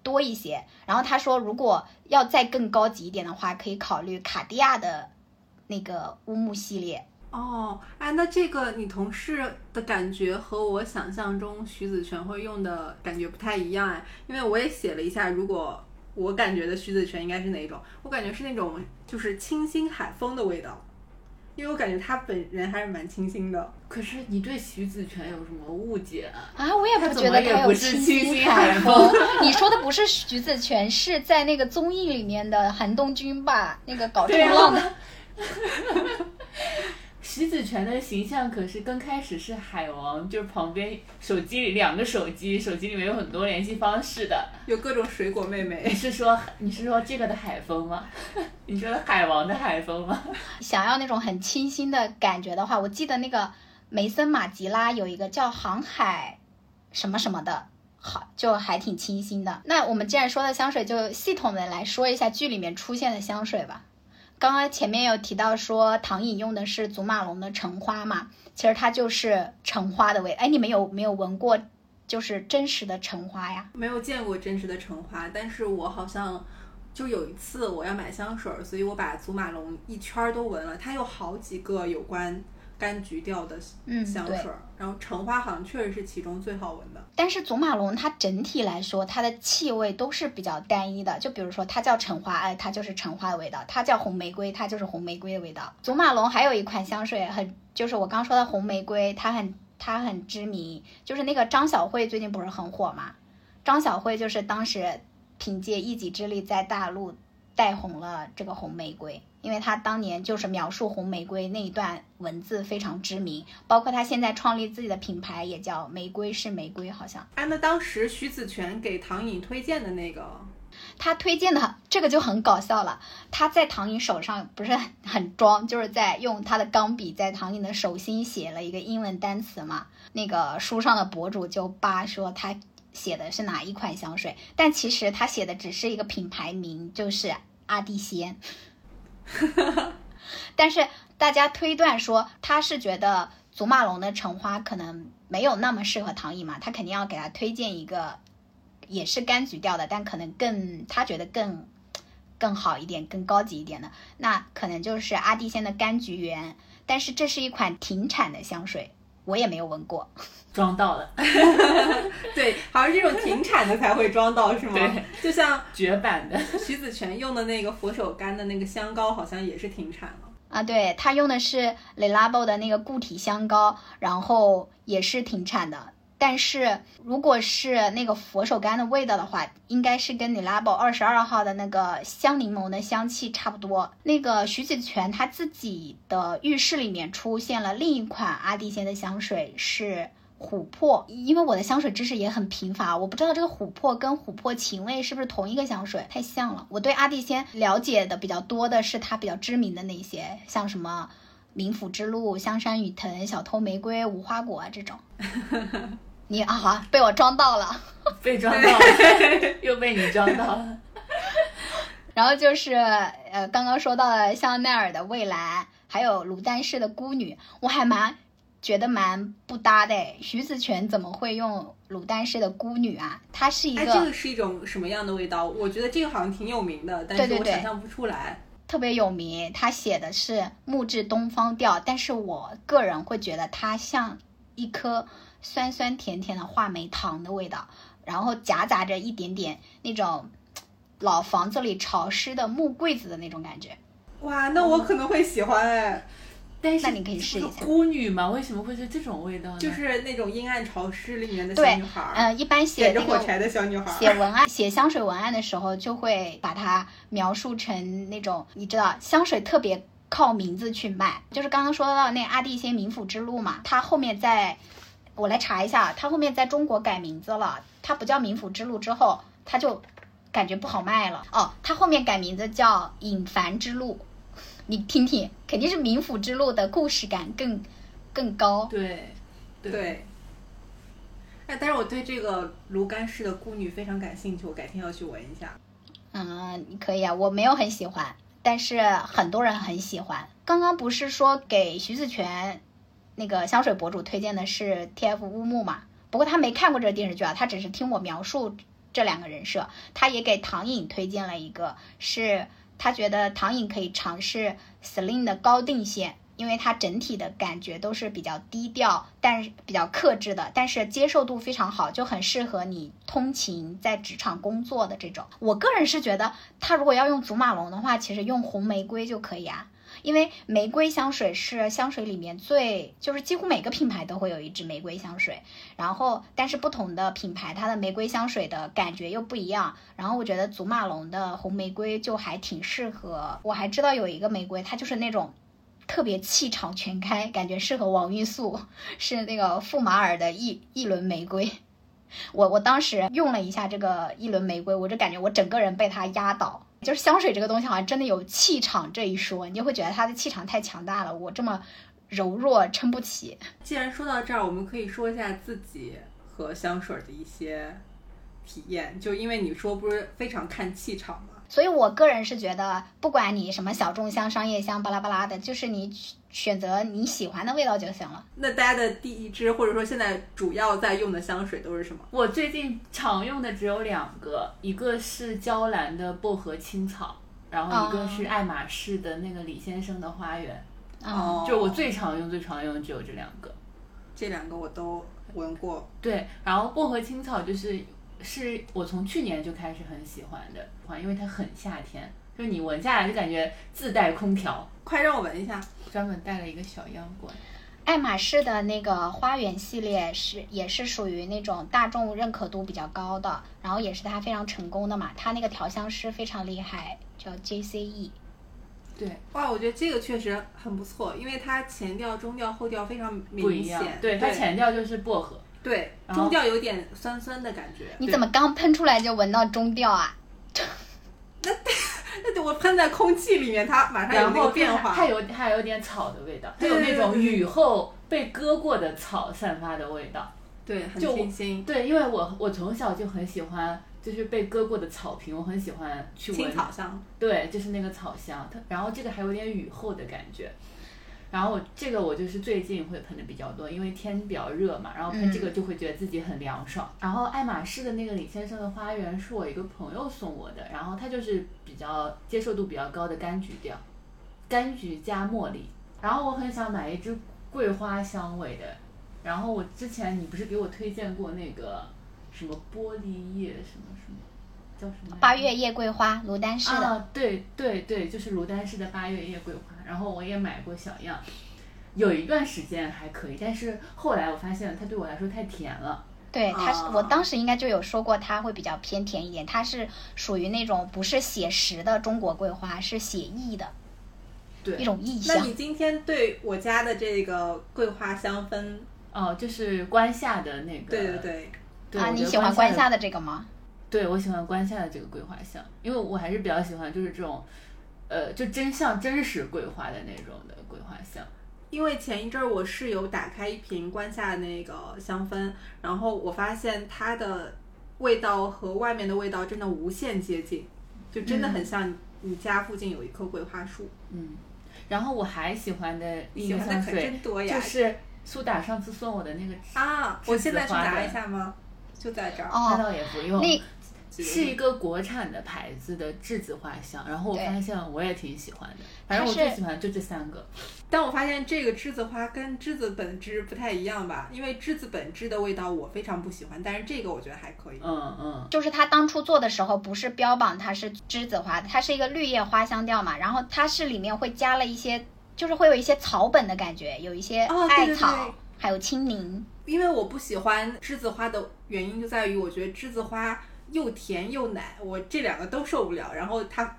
多一些，然后他说，如果要再更高级一点的话，可以考虑卡地亚的那个乌木系列。哦，哎，那这个你同事的感觉和我想象中徐子泉会用的感觉不太一样哎，因为我也写了一下，如果我感觉的徐子泉应该是哪一种，我感觉是那种就是清新海风的味道。因为我感觉他本人还是蛮清新的。可是你对徐子泉有什么误解啊？啊，我也不觉得他有清新海风。你说的不是徐子泉，是在那个综艺里面的韩东君吧？那个搞冲浪的。徐子泉的形象可是刚开始是海王，就是旁边手机里两个手机，手机里面有很多联系方式的，有各种水果妹妹。你是说你是说这个的海风吗？你说海王的海风吗？想要那种很清新的感觉的话，我记得那个梅森马吉拉有一个叫航海什么什么的，好就还挺清新的。那我们既然说到香水，就系统的来说一下剧里面出现的香水吧。刚刚前面有提到说唐颖用的是祖马龙的橙花嘛，其实它就是橙花的味。哎，你们有没有闻过就是真实的橙花呀？没有见过真实的橙花，但是我好像就有一次我要买香水，所以我把祖马龙一圈都闻了，它有好几个有关。柑橘调的香水，然后橙花好像确实是其中最好闻的。但是祖马龙它整体来说，它的气味都是比较单一的。就比如说它叫橙花，哎，它就是橙花的味道；它叫红玫瑰，它就是红玫瑰的味道。祖马龙还有一款香水很，就是我刚说的红玫瑰，它很它很知名，就是那个张小慧最近不是很火嘛？张小慧就是当时凭借一己之力在大陆带红了这个红玫瑰。因为他当年就是描述红玫瑰那一段文字非常知名，包括他现在创立自己的品牌也叫玫瑰是玫瑰，好像。哎，那当时徐子泉给唐颖推荐的那个，他推荐的这个就很搞笑了。他在唐颖手上不是很装，就是在用他的钢笔在唐颖的手心写了一个英文单词嘛。那个书上的博主就扒说他写的是哪一款香水，但其实他写的只是一个品牌名，就是阿蒂仙。但是大家推断说，他是觉得祖马龙的橙花可能没有那么适合唐毅嘛，他肯定要给他推荐一个也是柑橘调的，但可能更他觉得更更好一点、更高级一点的，那可能就是阿蒂仙的柑橘园。但是这是一款停产的香水，我也没有闻过。装到了，对，好像这种停产的才会装到是吗？对，就像 绝版的徐子泉用的那个佛手柑的那个香膏，好像也是停产了啊。对他用的是 Le Labo 的那个固体香膏，然后也是停产的。但是如果是那个佛手柑的味道的话，应该是跟你 Labo 二十二号的那个香柠檬的香气差不多。那个徐子泉他自己的浴室里面出现了另一款阿蒂仙的香水是。琥珀，因为我的香水知识也很贫乏，我不知道这个琥珀跟琥珀情味是不是同一个香水，太像了。我对阿蒂仙了解的比较多的是它比较知名的那些，像什么冥府之路、香山雨藤、小偷玫瑰、无花果啊这种。你啊，好 被我装到了，被装到了，又被你装到了。然后就是呃，刚刚说到了香奈儿的蔚蓝，还有卤蛋式的孤女，我还蛮。觉得蛮不搭的，徐子泉怎么会用卤蛋式的孤女啊？它是一个，这个是一种什么样的味道？我觉得这个好像挺有名的，但是我想象不出来。特别有名，他写的是木质东方调，但是我个人会觉得它像一颗酸酸甜甜的话梅糖的味道。然后夹杂着一点点那种老房子里潮湿的木柜子的那种感觉。哇，那我可能会喜欢哎，但是那你可以试一下孤女嘛，为什么会是这种味道呢？就是那种阴暗潮湿里面的小对女孩儿，嗯、一般写那个点着火柴的小女孩儿。写文案、写香水文案的时候，就会把它描述成那种，你知道，香水特别靠名字去卖。就是刚刚说到那阿蒂仙冥府之路嘛，它后面在，我来查一下，它后面在中国改名字了，它不叫冥府之路之后，它就感觉不好卖了。哦，它后面改名字叫隐凡之路，你听听，肯定是冥府之路的故事感更更高。对对。哎，但是我对这个炉甘氏的孤女非常感兴趣，我改天要去闻一下。嗯，你可以啊，我没有很喜欢，但是很多人很喜欢。刚刚不是说给徐子泉那个香水博主推荐的是 TF 乌木嘛？不过他没看过这个电视剧啊，他只是听我描述这两个人设。他也给唐颖推荐了一个，是他觉得唐颖可以尝试 Celine 的高定线。因为它整体的感觉都是比较低调，但是比较克制的，但是接受度非常好，就很适合你通勤在职场工作的这种。我个人是觉得，他如果要用祖马龙的话，其实用红玫瑰就可以啊，因为玫瑰香水是香水里面最，就是几乎每个品牌都会有一支玫瑰香水，然后但是不同的品牌它的玫瑰香水的感觉又不一样，然后我觉得祖马龙的红玫瑰就还挺适合。我还知道有一个玫瑰，它就是那种。特别气场全开，感觉适合王玉素，是那个馥马尔的一一轮玫瑰。我我当时用了一下这个一轮玫瑰，我就感觉我整个人被它压倒。就是香水这个东西，好像真的有气场这一说，你就会觉得它的气场太强大了，我这么柔弱撑不起。既然说到这儿，我们可以说一下自己和香水的一些体验。就因为你说不是非常看气场吗？所以我个人是觉得，不管你什么小众香、商业香、巴拉巴拉的，就是你选择你喜欢的味道就行了。那大家的第一支，或者说现在主要在用的香水都是什么？我最近常用的只有两个，一个是娇兰的薄荷青草，然后一个是爱马仕的那个李先生的花园。哦，就我最常用、最常用的只有这两个。这两个我都闻过。对，然后薄荷青草就是。是我从去年就开始很喜欢的，因为它很夏天，就是你闻下来就感觉自带空调。快让我闻一下，专门带了一个小样过来。爱马仕的那个花园系列是也是属于那种大众认可度比较高的，然后也是它非常成功的嘛。它那个调香师非常厉害，叫 JCE。对，哇，我觉得这个确实很不错，因为它前调、中调、后调非常明显。对，它前调就是薄荷。对，中调有点酸酸的感觉。你怎么刚喷出来就闻到中调啊？那那我喷在空气里面，它马上有那个变化。它有它有点草的味道，它有那种雨后被割过的草散发的味道。对，很清新。对，因为我我从小就很喜欢，就是被割过的草坪，我很喜欢去闻。青草香。对，就是那个草香，它然后这个还有点雨后的感觉。然后这个我就是最近会喷的比较多，因为天比较热嘛，然后喷这个就会觉得自己很凉爽。然后爱马仕的那个李先生的花园是我一个朋友送我的，然后它就是比较接受度比较高的柑橘调，柑橘加茉莉。然后我很想买一支桂花香味的，然后我之前你不是给我推荐过那个什么玻璃叶什么什么，叫什么？八月夜桂花，卢丹氏的。啊，对对对，就是卢丹氏的八月夜桂花。然后我也买过小样，有一段时间还可以，但是后来我发现它对我来说太甜了。对，它是我当时应该就有说过，它会比较偏甜一点。它是属于那种不是写实的中国桂花，是写意的，对，一种意象。那你今天对我家的这个桂花香氛，哦，就是关夏的那个，对对对。啊，你喜欢关夏的这个吗？对，我喜欢关夏的这个桂花香，因为我还是比较喜欢就是这种。呃，就真像真实桂花的那种的桂花香，因为前一阵儿我室友打开一瓶关夏那个香氛，然后我发现它的味道和外面的味道真的无限接近，就真的很像你家附近有一棵桂花树。嗯，然后我还喜欢的喜欢的可真多呀，就是苏打上次送我的那个啊，我现在去拿一下吗？就在这儿，那倒也不用。那记得是一个国产的牌子的栀子花香，然后我发现我也挺喜欢的，反正我最喜欢就这三个。但我发现这个栀子花跟栀子本枝不太一样吧，因为栀子本枝的味道我非常不喜欢，但是这个我觉得还可以。嗯嗯，就是它当初做的时候不是标榜它是栀子花，它是一个绿叶花香调嘛，然后它是里面会加了一些，就是会有一些草本的感觉，有一些哦对对艾草，对还有青柠。因为我不喜欢栀子花的原因就在于，我觉得栀子花又甜又奶，我这两个都受不了。然后它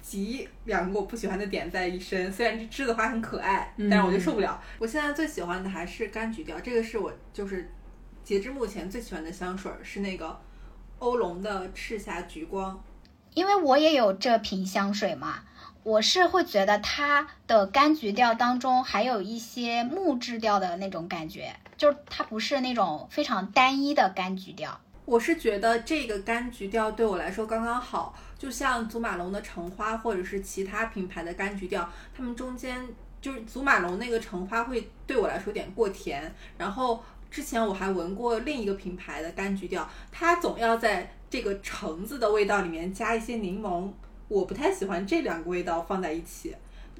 集两个我不喜欢的点在一身，虽然这栀子花很可爱，但是我就受不了。我现在最喜欢的还是柑橘调，这个是我就是截至目前最喜欢的香水儿，是那个欧龙的赤霞橘光。因为我也有这瓶香水嘛，我是会觉得它的柑橘调当中还有一些木质调的那种感觉，就是它不是那种非常单一的柑橘调。我是觉得这个柑橘调对我来说刚刚好，就像祖马龙的橙花或者是其他品牌的柑橘调，它们中间就是祖马龙那个橙花会对我来说有点过甜，然后之前我还闻过另一个品牌的柑橘调，它总要在这个橙子的味道里面加一些柠檬，我不太喜欢这两个味道放在一起。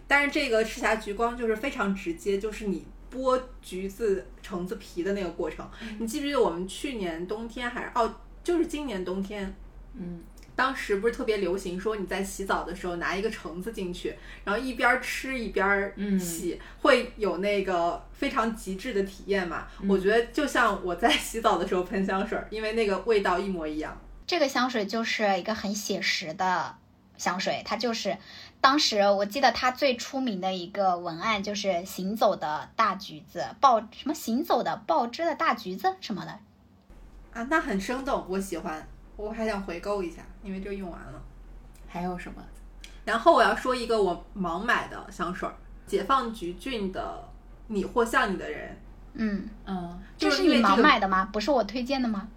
但是这个赤霞橘光就是非常直接，就是你剥橘子、橙子皮的那个过程。你记不记得我们去年冬天还是哦，就是今年冬天，嗯，当时不是特别流行说你在洗澡的时候拿一个橙子进去，然后一边吃一边嗯洗，会有那个非常极致的体验嘛？我觉得就像我在洗澡的时候喷香水儿，因为那个味道一模一样。这个香水就是一个很写实的香水，它就是当时我记得它最出名的一个文案就是“行走的大橘子”，爆什么“行走的爆汁的大橘子”什么的。啊，那很生动，我喜欢，我还想回购一下，因为这用完了。还有什么？然后我要说一个我盲买的香水儿，解放橘郡的“你或像你的人嗯，嗯，这是你盲买的吗？不是我推荐的吗？”，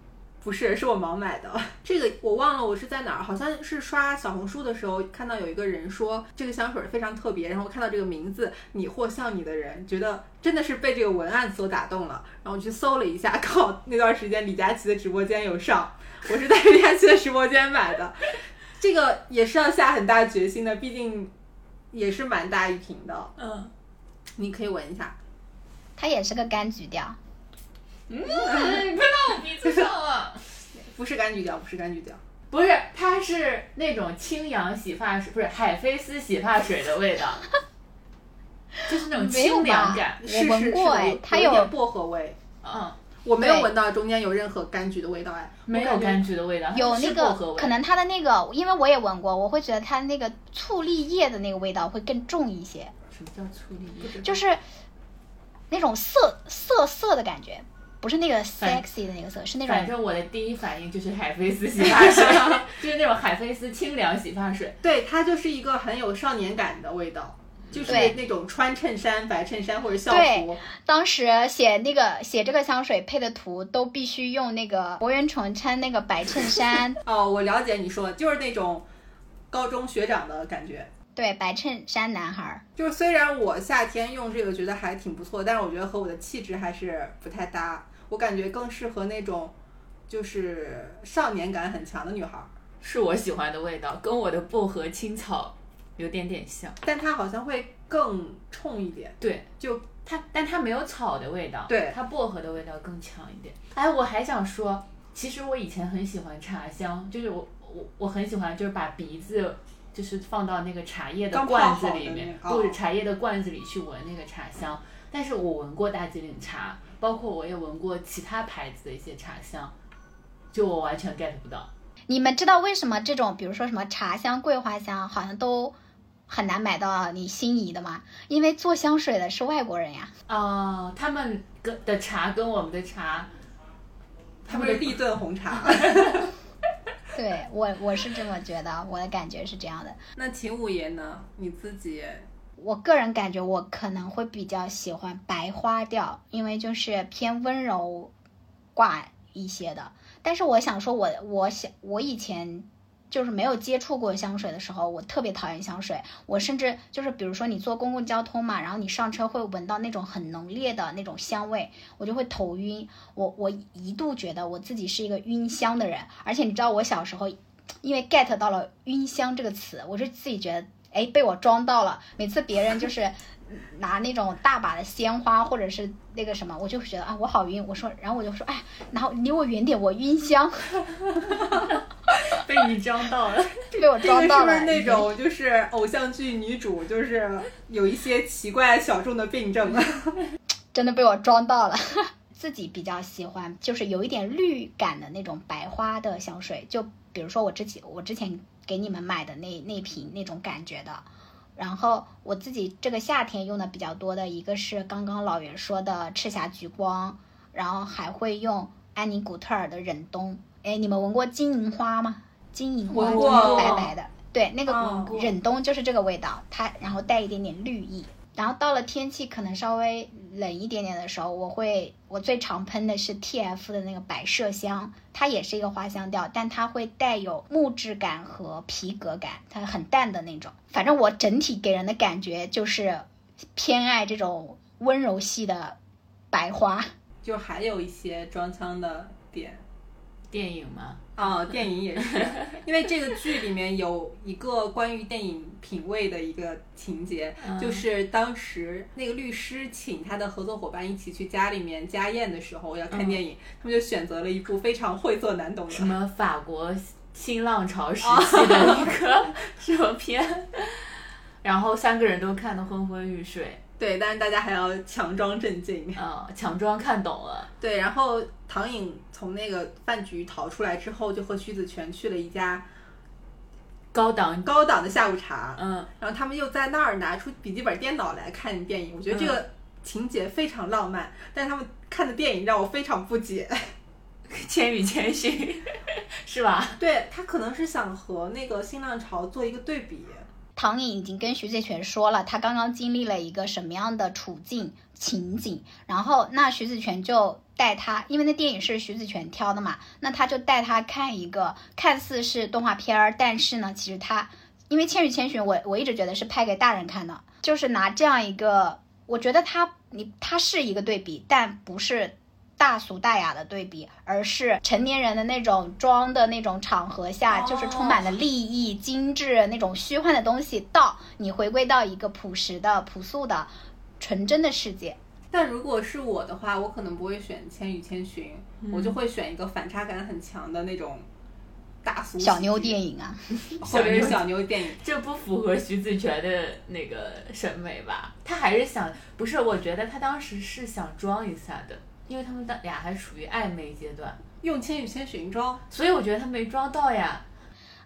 不是，是我盲买的。这个我忘了我是在哪儿，好像是刷小红书的时候看到有一个人说这个香水儿非常特别，然后看到这个名字“你或像你的人”，觉得真的是被这个文案所打动了，然后我去搜了一下，刚好那段时间李佳琦的直播间有上，我是在李佳琦的直播间买的。这个也是要下很大决心的，毕竟也是蛮大一瓶的。嗯，你可以闻一下，它也是个柑橘调。嗯，喷到我鼻子上了。不是柑橘调，不是柑橘调，不是，它是那种清扬洗发水，不是海飞丝洗发水的味道，就是那种清凉感。我闻是是过它有有点薄荷味，嗯，我没有闻到中间有任何柑橘的味道哎，没有柑橘的味道，有那。个可能它的那个，因为我也闻过，我会觉得它那个醋栗叶的那个味道会更重一些，什么叫醋栗叶？就是那种涩涩涩的感觉，不是那个 sexy 的那个色，是那种反正我的第一反应就是海飞丝洗发水，就是那种海飞丝清凉洗发水。对，它就是一个很有少年感的味道，就是那种穿衬衫、白衬衫或者校对服，当时写那个写这个香水配的图都必须用那个博元崇穿那个白衬衫，哦，我了解你说的，就是那种高中学长的感觉。对，白衬衫男孩儿。就是虽然我夏天用这个觉得还挺不错，但是我觉得和我的气质还是不太搭。我感觉更适合那种就是少年感很强的女孩儿，是我喜欢的味道，跟我的薄荷青草有点点像。但它好像会更冲一点。对，就它，但它没有草的味道，对它薄荷的味道更强一点。哎，我还想说，其实我以前很喜欢茶香，就是我我我很喜欢，就是把鼻子就是放到那个茶叶的罐子里面，那个哦或者茶叶的罐子里去闻那个茶香。但是我闻过大吉岭茶，包括我也闻过其他牌子的一些茶香，就我完全 get 不到。你们知道为什么这种，比如说什么茶香、桂花香，好像都很难买到你心仪的吗？因为做香水的是外国人呀。啊、他们跟的茶跟我们的茶，他们是立顿红茶。对我，我是这么觉得，我的感觉是这样的。那秦五爷呢？你自己我个人感觉我可能会比较喜欢白花调，因为就是偏温柔挂一些的。但是我想说我，我想我以前就是没有接触过香水的时候，我特别讨厌香水。我甚至就是，比如说你坐公共交通嘛，然后你上车会闻到那种很浓烈的那种香味，我就会头晕。我我一度觉得我自己是一个晕香的人，而且你知道我小时候因为 get 到了晕香这个词，我就自己觉得哎被我装到了。每次别人就是拿那种大把的鲜花或者是那个什么，我就觉得啊我好晕。我说，然后我就说哎，然后离我远点，我晕香。被你装到了，被我装到了。是不是那种就是偶像剧女主，就是有一些奇怪小众的病症？真的被我装到了。自己比较喜欢，就是有一点绿感的那种白花的香水，就比如说我之前我之前给你们买的那那瓶那种感觉的。然后我自己这个夏天用的比较多的一个是刚刚老袁说的赤霞橘光，然后还会用安妮古特尔的忍冬。哎，你们闻过金银花吗？金银花就是白白的，对，那个忍冬就是这个味道，它然后带一点点绿意。然后到了天气可能稍微冷一点点的时候，我会我最常喷的是 T F 的那个百麝香，它也是一个花香调，但它会带有木质感和皮革感，它很淡的那种。反正我整体给人的感觉就是偏爱这种温柔系的白花。就还有一些装腔的点。电影吗？啊，电影也是，因为这个剧里面有一个关于电影品味的一个情节，就是当时那个律师请他的合作伙伴一起去家里面家宴的时候要看电影，他们就选择了一部非常晦涩难懂的什么法国新浪潮时期的一个 什么片，然后三个人都看得昏昏欲睡。对，但是大家还要强装镇静。啊，强装看懂了。对，然后唐颖从那个饭局逃出来之后，就和徐子泉去了一家高档高档的下午茶。嗯。然后他们又在那儿拿出笔记本电脑来看电影。我觉得这个情节非常浪漫，但是他们看的电影让我非常不解。《千与千寻》是吧？对他可能是想和那个新浪潮做一个对比。唐颖已经跟徐子泉说了，他刚刚经历了一个什么样的处境情景，然后那徐子泉就带他，因为那电影是徐子泉挑的嘛，那他就带他看一个看似是动画片儿，但是呢，其实他因为《千与千寻》，我我一直觉得是拍给大人看的，就是拿这样一个，我觉得他你他是一个对比，但不是。大俗大雅的对比，而是成年人的那种装的那种场合下，就是充满了利益、精致那种虚幻的东西，到你回归到一个朴实的、朴素的、纯真的世界。但如果是我的话，我可能不会选《千与千寻》，我就会选一个反差感很强的那种大俗小妞电影啊，或者是小妞电影。这不符合徐子泉的那个审美吧？他还是想，不是？我觉得他当时是想装一下的。因为他们俩还处于暧昧阶段，用《千与千寻》装，所以我觉得他没装到呀。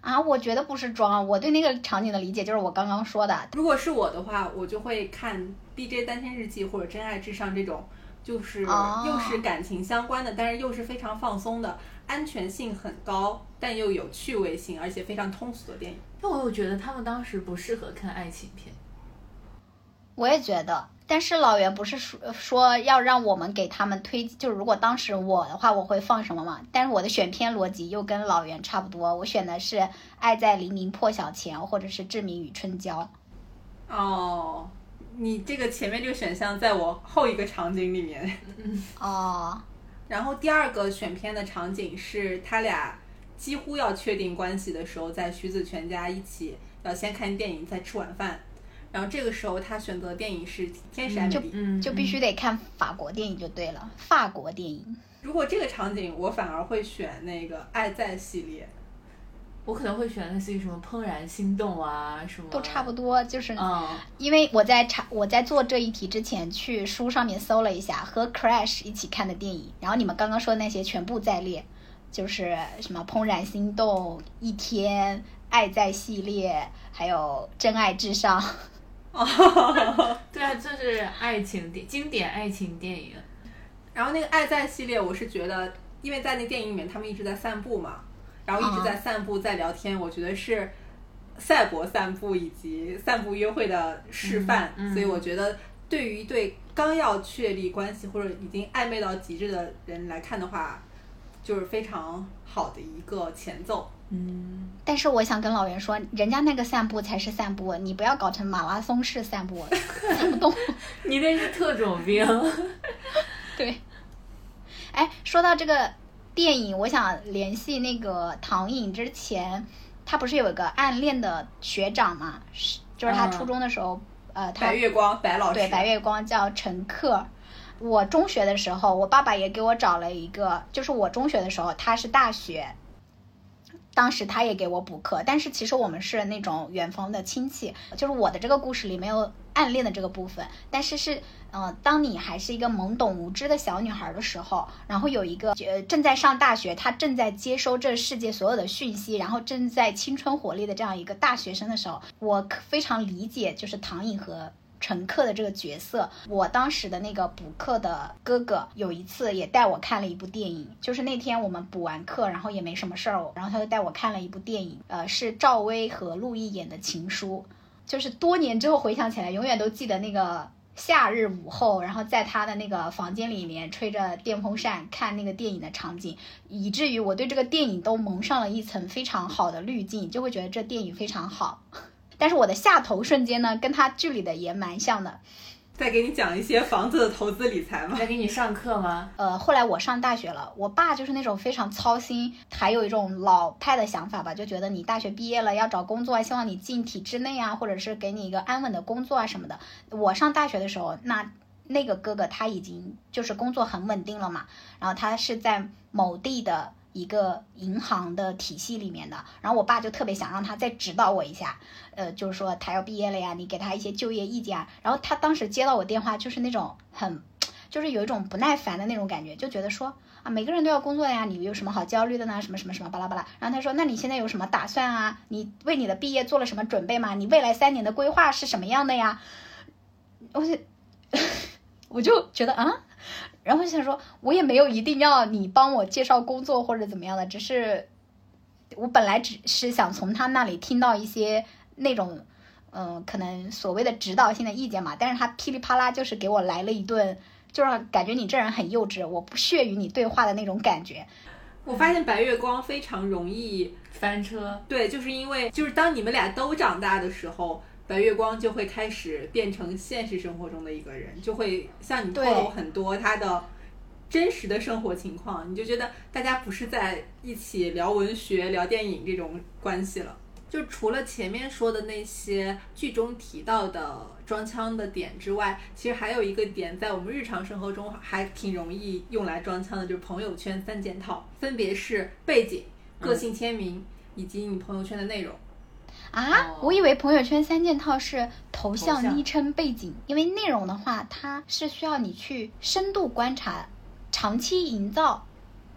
啊，我觉得不是装，我对那个场景的理解就是我刚刚说的。如果是我的话，我就会看《DJ 单身日记》或者《真爱至上》这种，就是又是感情相关的，但是又是非常放松的，安全性很高，但又有趣味性，而且非常通俗的电影。但我又觉得他们当时不适合看爱情片。我也觉得。但是老袁不是说说要让我们给他们推，就是如果当时我的话，我会放什么嘛？但是我的选片逻辑又跟老袁差不多，我选的是《爱在黎明破晓前》或者是《志明与春娇》。哦，你这个前面这个选项在我后一个场景里面。哦。然后第二个选片的场景是他俩几乎要确定关系的时候，在徐子泉家一起要先看电影，再吃晚饭。然后这个时候，他选择电影是《天使爱美丽》，就必须得看法国电影就对了。法国电影。如果这个场景，我反而会选那个《爱在》系列。我可能会选类似于什么《怦然心动》啊，什么都差不多。就是，嗯因为我在查我在做这一题之前，去书上面搜了一下和《Crash》一起看的电影，然后你们刚刚说的那些全部在列，就是什么《怦然心动》、《一天》、《爱在》系列，还有《真爱至上》。哦，对啊，这是爱情电经典爱情电影。然后那个《爱在》系列，我是觉得，因为在那电影里面，他们一直在散步嘛，然后一直在散步，在聊天，我觉得是赛博散步以及散步约会的示范。所以我觉得，对于对刚要确立关系或者已经暧昧到极致的人来看的话，就是非常好的一个前奏。嗯，但是我想跟老袁说，人家那个散步才是散步，你不要搞成马拉松式散步，散不动。你那是特种兵。对，哎，说到这个电影，我想联系那个唐颖之前，他不是有一个暗恋的学长嘛？是，就是他嗯初中的时候，呃，他白月光，白老师，对白月光叫陈克。我中学的时候，我爸爸也给我找了一个，就是我中学的时候，他是大学，当时他也给我补课，但是其实我们是那种远房的亲戚，就是我的这个故事里没有暗恋的这个部分，但是是，呃，当你还是一个懵懂无知的小女孩的时候，然后有一个呃正在上大学，她正在接收这世界所有的讯息，然后正在青春活力的这样一个大学生的时候，我非常理解就是唐颖和乘客的这个角色，我当时的那个补课的哥哥有一次也带我看了一部电影，就是那天我们补完课，然后也没什么事儿，然后他就带我看了一部电影，呃，是赵薇和陆毅演的《情书》，就是多年之后回想起来，永远都记得那个夏日午后，然后在他的那个房间里面吹着电风扇看那个电影的场景，以至于我对这个电影都蒙上了一层非常好的滤镜，就会觉得这电影非常好。但是我的下头瞬间呢，跟他剧里的也蛮像的。再给你讲一些房子的投资理财吗？在给你上课吗？呃，后来我上大学了，我爸就是那种非常操心，还有一种老派的想法吧，就觉得你大学毕业了要找工作啊，希望你进体制内啊，或者是给你一个安稳的工作啊什么的。我上大学的时候，那那个哥哥他已经就是工作很稳定了嘛，然后他是在某地的一个银行的体系里面的，然后我爸就特别想让他再指导我一下，呃，就是说他要毕业了呀，你给他一些就业意见啊。然后他当时接到我电话，就是那种很，就是有一种不耐烦的那种感觉，就觉得说啊，每个人都要工作呀，你有什么好焦虑的呢？什么什么什么巴拉巴拉。然后他说，那你现在有什么打算啊？你为你的毕业做了什么准备吗？你未来三年的规划是什么样的呀？我就 我就觉得啊，然后就想说，我也没有一定要你帮我介绍工作或者怎么样的，只是我本来只是想从他那里听到一些那种，嗯、可能所谓的指导性的意见嘛。但是他噼里啪啦就是给我来了一顿，就让感觉你这人很幼稚，我不屑与你对话的那种感觉。我发现白月光非常容易，翻车。对，就是因为就是当你们俩都长大的时候，白月光就会开始变成现实生活中的一个人，就会向你透露很多他的真实的生活情况，你就觉得大家不是在一起聊文学、聊电影这种关系了。就除了前面说的那些剧中提到的装腔的点之外，其实还有一个点在我们日常生活中还挺容易用来装腔的，就是朋友圈三件套，分别是背景、个性签名、以及你朋友圈的内容。啊哦，我以为朋友圈三件套是、头像昵称、背景，因为内容的话，它是需要你去深度观察、长期营造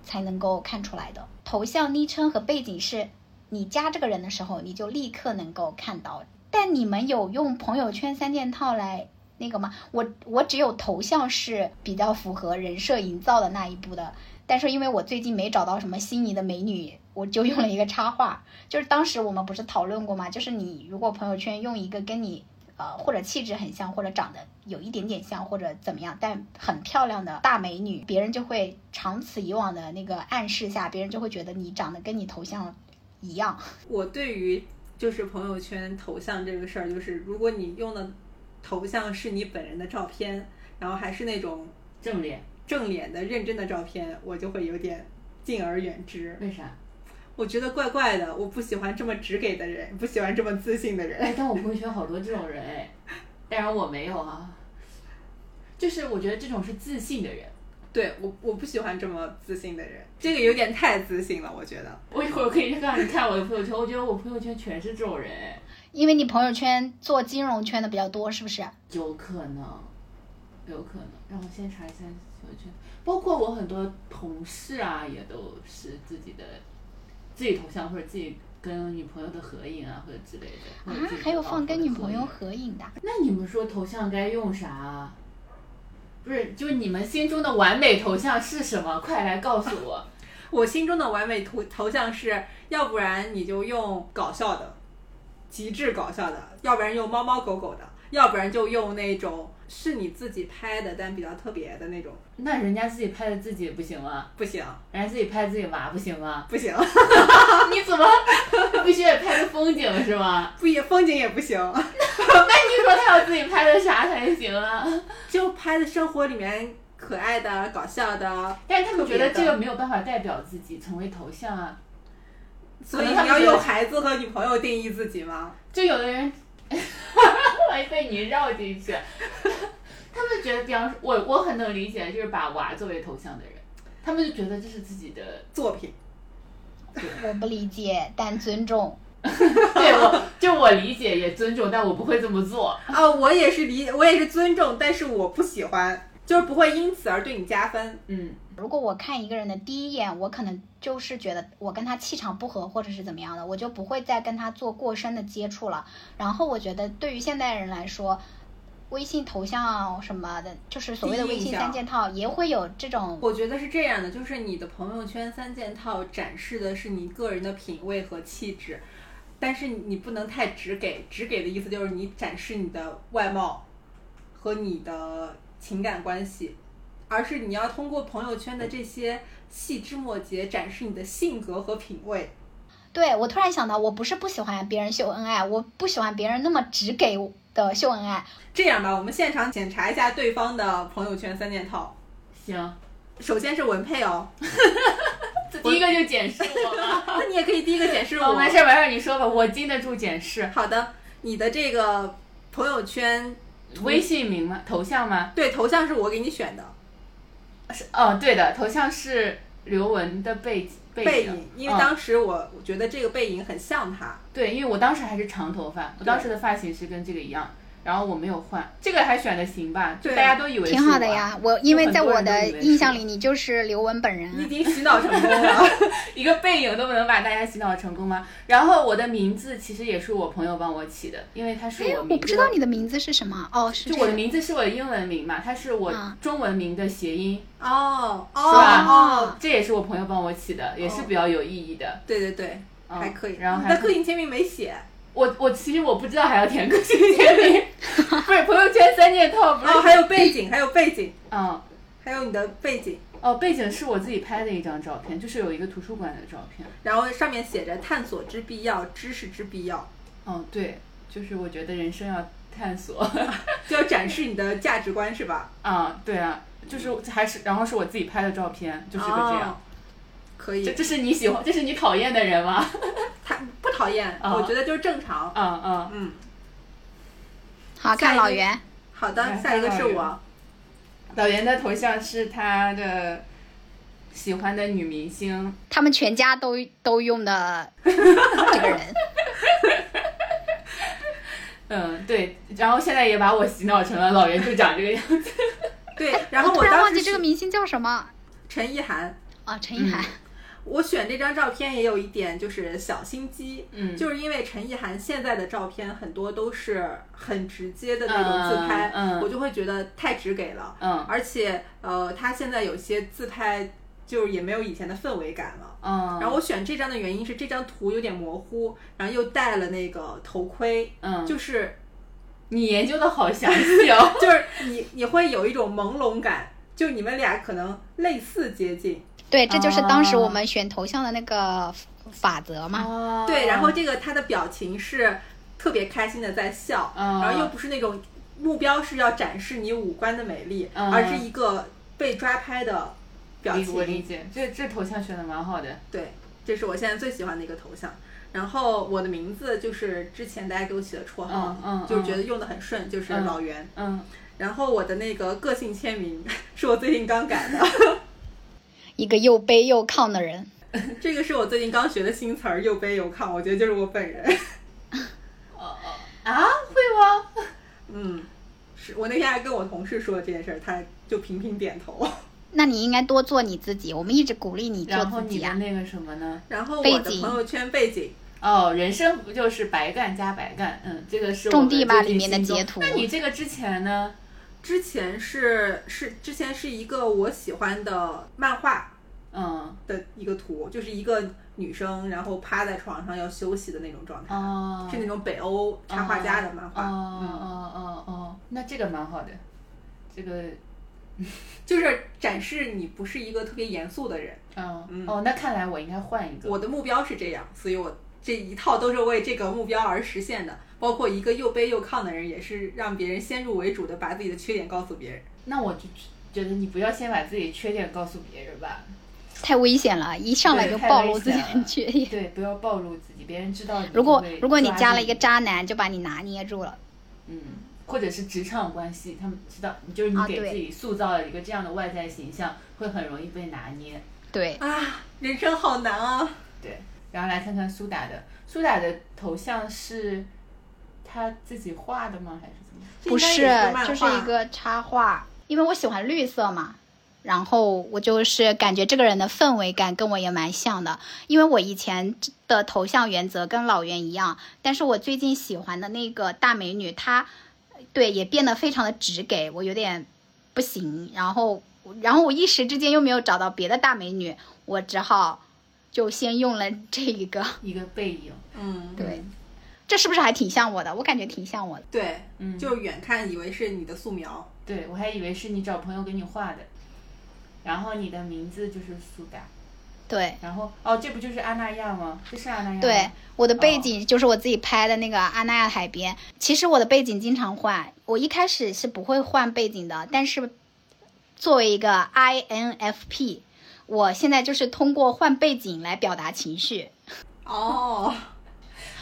才能够看出来的。头像、昵称和背景是你加这个人的时候，你就立刻能够看到。但你们有用朋友圈三件套来那个吗？我我只有头像是比较符合人设营造的那一步的，但是因为我最近没找到什么心仪的美女，我就用了一个插画。就是当时我们不是讨论过吗？就是你如果朋友圈用一个跟你呃或者气质很像，或者长得有一点点像，或者怎么样，但很漂亮的大美女，别人就会长此以往的那个暗示下，别人就会觉得你长得跟你头像一样。我对于就是朋友圈头像这个事儿，就是如果你用的头像是你本人的照片，然后还是那种正脸，正脸的认真的照片，我就会有点敬而远之。为啥？我觉得怪怪的，我不喜欢这么直给的人，不喜欢这么自信的人。哎，但我朋友圈好多这种人哎，当然我没有啊。就是我觉得这种是自信的人。对我，我不喜欢这么自信的人，这个有点太自信了，我觉得。我一会儿可以让你看我的朋友圈，我觉得我朋友圈全是这种人哎，因为你朋友圈做金融圈的比较多，是不是？有可能，有可能。让我先查一下朋友圈，包括我很多同事啊，也都是自己的自己头像或者自己跟女朋友的合影啊，或者之类的。啊还有放跟女朋友合影的。那你们说头像该用啥啊？不是，就是你们心中的完美头像是什么？快来告诉我。我心中的完美头头像是，要不然你就用搞笑的，极致搞笑的；要不然用猫猫狗狗的；要不然就用那种是你自己拍的，但比较特别的那种，那人家自己拍的自己不行吗？不行人家自己拍自己娃不行吗？不行，你怎么必须得拍个风景是吗？不也风景也不行，那你说他要自己拍的啥才行啊？就拍的生活里面可爱的、搞笑的，但是他们觉得这个没有办法代表自己成为头像啊，所以你要用孩子和女朋友定义自己吗？就有的人，还被你绕进去，他们觉得，比方说，我我很能理解，就是把娃作为头像的人，他们就觉得这是自己的，作品，我不理解，但尊重。对我就我理解也尊重，但我不会这么做。啊，我也是理，我也是尊重，但是我不喜欢，就是不会因此而对你加分。嗯，如果我看一个人的第一眼，我可能就是觉得我跟他气场不合，或者是怎么样的，我就不会再跟他做过深的接触了。然后我觉得对于现代人来说，微信头像什么的，就是所谓的微信三件套，也会有这种我觉得是这样的，就是你的朋友圈三件套展示的是你个人的品味和气质，但是你不能太直给，直给的意思就是你展示你的外貌和你的情感关系，而是你要通过朋友圈的这些细枝末节展示你的性格和品味。对我突然想到，我不是不喜欢别人秀恩爱，我不喜欢别人那么只给的秀恩爱。这样吧，我们现场检查一下对方的朋友圈三件套。行，首先是文配哦，这 第一个就检视我了。那你也可以第一个检视哦，我。没事没事，你说吧，我经得住检视。好的，你的这个朋友圈微信名吗？头像吗？对头像是我给你选的是哦，对的，头像是刘雯的背背背影，因为嗯当时我我觉得这个背影很像他。对，因为我当时还是长头发，我当时的发型是跟这个一样，然后我没有换，这个还选的行吧？就对。大家都以为挺好的呀，我因为在我的印象里，你就是刘雯本人啊。你已经洗脑成功了，一个背影都不能把大家洗脑成功吗？然后我的名字其实也是我朋友帮我起的，因为他是哎，我名我不知道你的名字是什么。哦，是就我的名字是我的英文名嘛，它是我啊。中文名的谐音，哦哦是吧？哦，这也是我朋友帮我起的，也是比较有意义的。对对对，嗯还可以。然后还你的个性签名没写我我其实我不知道还要填个性签名，不是朋友圈三件套，不是？哦，还有背景，还有背景，嗯。还有你的背景，哦，背景是我自己拍的一张照片，就是有一个图书馆的照片。然后上面写着“探索之必要，知识之必要哦，对，就是我觉得人生要探索。”，就要展示你的价值观是吧？啊，对啊，就是还是然后是我自己拍的照片，就是个这样。哦可以这，这是你喜欢，这是你讨厌的人吗？他不讨厌，哦我觉得就是正常。嗯嗯，嗯，好看老袁，好的，下一个是我。老袁的头像是他的喜欢的女明星。他们全家都都用的 这个人，嗯，对，然后现在也把我洗脑成了老袁就长这个样子。对，然后我突然忘记这个明星叫什么陈意涵。啊？陈意涵。我选这张照片也有一点就是小心机，嗯就是因为陈意涵现在的照片很多都是很直接的那种自拍，嗯嗯我就会觉得太直给了，嗯而且呃，他现在有些自拍就是也没有以前的氛围感了。嗯，然后我选这张的原因是这张图有点模糊，然后又戴了那个头盔，嗯，就是 你研究的好详细哦。就是你你会有一种朦胧感，就你们俩可能类似接近，对，这就是当时哦我们选头像的那个法则嘛。哦对，然后这个他的表情是特别开心的在笑，嗯然后又不是那种目标是要展示你五官的美丽，嗯而是一个被抓拍的表情我理。解，这这头像选的蛮好的。对，这是我现在最喜欢的一个头像。然后我的名字就是之前大家给我起的绰号，嗯嗯就是觉得用的很顺，就是嗯老袁。嗯，然后我的那个个性签名 是我最近刚改的，一个又卑又亢的人，这个是我最近刚学的新词儿，又卑又亢，我觉得就是我本人。啊，会吗？嗯，是我那天还跟我同事说这件事儿，他就频频点头。那你应该多做你自己。我们一直鼓励你做然后你自己啊。的那个什么呢？然后背景我的朋友圈背景，哦，人生不就是白干加白干？嗯，这个是我种地吧里面的截图那你这个之前呢？之前是是之前是一个我喜欢的漫画嗯，的一个图，就是一个女生然后趴在床上要休息的那种状态，哦，是那种北欧插画家的漫画。哦嗯，哦哦哦，那这个蛮好的。这个，就是展示你不是一个特别严肃的人。嗯嗯哦，那看来我应该换一个。我的目标是这样，所以我这一套都是为这个目标而实现的。包括一个又卑又亢的人，也是让别人先入为主的把自己的缺点告诉别人。那我就觉得你不要先把自己缺点告诉别人吧。太危险了，一上来就暴露自己的缺点。对，不要暴露自己，别人知道你就会如果如果你加了一个渣男，就把你拿捏住了。嗯，或者是职场关系，他们知道，就是你给自己塑造了一个这样的外在形象，会很容易被拿捏。对，啊，人生好难啊！对，然后来看看苏打的，苏打的头像是他自己画的吗？还是怎么？不是就是一个插画。因为我喜欢绿色嘛，然后我就是感觉这个人的氛围感跟我也蛮像的。因为我以前的头像原则跟老袁一样，但是我最近喜欢的那个大美女，她对也变得非常的直给，我有点不行。然后，然后我一时之间又没有找到别的大美女，我只好就先用了这一个。一个背影。嗯，对，这是不是还挺像我的？我感觉挺像我的。对，嗯，就远看以为是你的素描。对我还以为是你找朋友给你画的，然后你的名字就是苏打，对。然后哦，这不就是阿那亚吗？这是阿那亚。对，我的背哦景就是我自己拍的那个阿那亚海边。其实我的背景经常换，我一开始是不会换背景的，但是作为一个 INFP，我现在就是通过换背景来表达情绪，哦，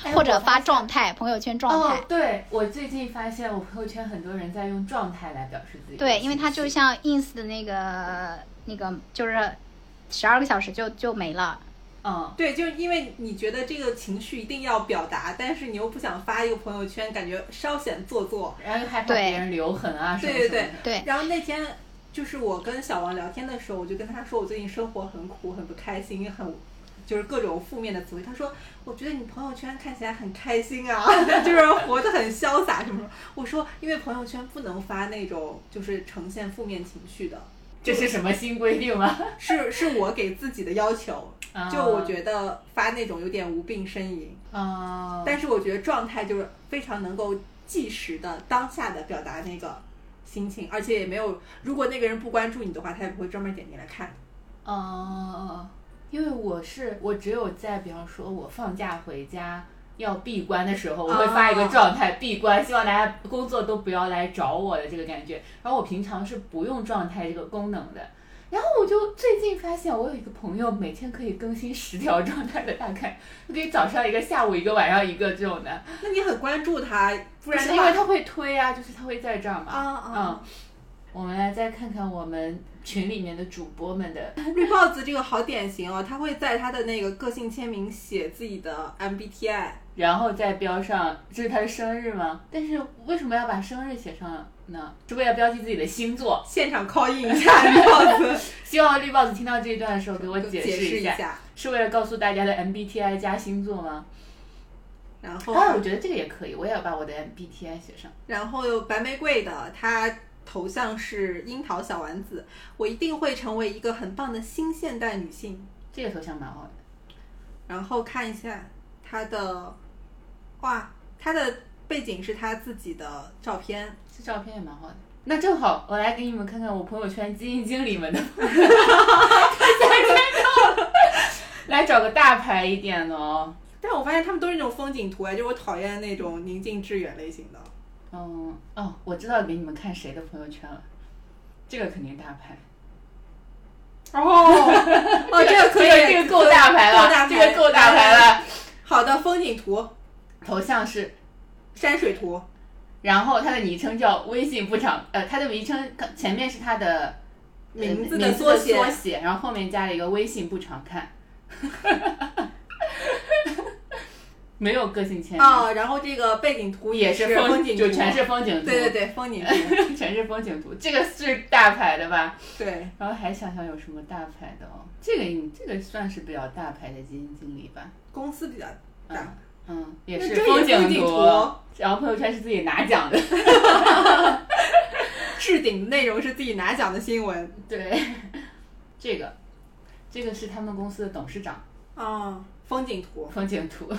哎或者发状态，朋友圈状态。哦，对我最近发现我朋友圈很多人在用状态来表示自己对，因为它就像 ins 的那个那个，就是十二个小时就就没了。嗯，对，就是因为你觉得这个情绪一定要表达，但是你又不想发一个朋友圈，感觉稍显做作。然后又害怕对别人留痕啊什么对对什么的。对，然后那天就是我跟小王聊天的时候，我就跟他说我最近生活很苦，很不开心，很就是各种负面的词汇。他说我觉得你朋友圈看起来很开心啊，就是活得很潇洒什么什么。我说因为朋友圈不能发那种就是呈现负面情绪的，这是什么新规定吗？是是我给自己的要求。啊就我觉得发那种有点无病呻吟，啊，但是我觉得状态就是非常能够即时的当下的表达那个心情，而且也没有，如果那个人不关注你的话，他也不会专门点进来看。哦，因为我是我只有在比方说我放假回家要闭关的时候，我会发一个状态闭关，希望大家工作都不要来找我的这个感觉。然后我平常是不用状态这个功能的。然后我就最近发现，我有一个朋友每天可以更新十条状态的，大概可以早上一个，下午一个，晚上一个这种的。那你很关注他，不不然因为他会推啊，就是他会在这儿嘛。啊啊嗯，我们来再看看我们群里面的主播们的绿帽子这个好典型哦，他会在他的那个个性签名写自己的 MBTI。然后再标上这是他的生日吗？但是为什么要把生日写上呢？是为了标记自己的星座。现场 call in 一下绿帽子，希望绿帽子听到这一段的时候给我解解释下，释下。是为了告诉大家的 MBTI 加星座吗？然后，啊，我觉得这个也可以，我也要把我的 MBTI 写上。然后有白玫瑰的，他头像是樱桃小丸子。我一定会成为一个很棒的新现代女性。这个头像蛮好的。然后看一下他的，哇，他的背景是他自己的照片。这照片也蛮好的。那正好，我来给你们看看我朋友圈基金经理们的，哈哈哈哈来找个大牌一点的哦。但我发现他们都是那种风景图哎，就我讨厌那种宁静致远类型的。嗯，哦，我知道给你们看谁的朋友圈了，这个肯定大牌。哦，哦，这个可以，这个够大牌了，这个够大牌了。好的，风景图、头像是，山水图，然后他的昵称叫微信不常，呃，他的昵称前面是他的呃名字的缩写。缩写，然后后面加了一个微信不常看。没有个性签名，啊、然后这个背景图也是风景图，就全是风景图，对对对，风景图，全是风景图。这个是大牌的吧？对，然后还想想有什么大牌的哦，这个你这个算是比较大牌的基金经理吧？公司比较大。嗯，也是风风景图，然后朋友圈是自己拿奖的，置顶的内容是自己拿奖的新闻。对，这个这个是他们公司的董事长啊、风景图，风景图，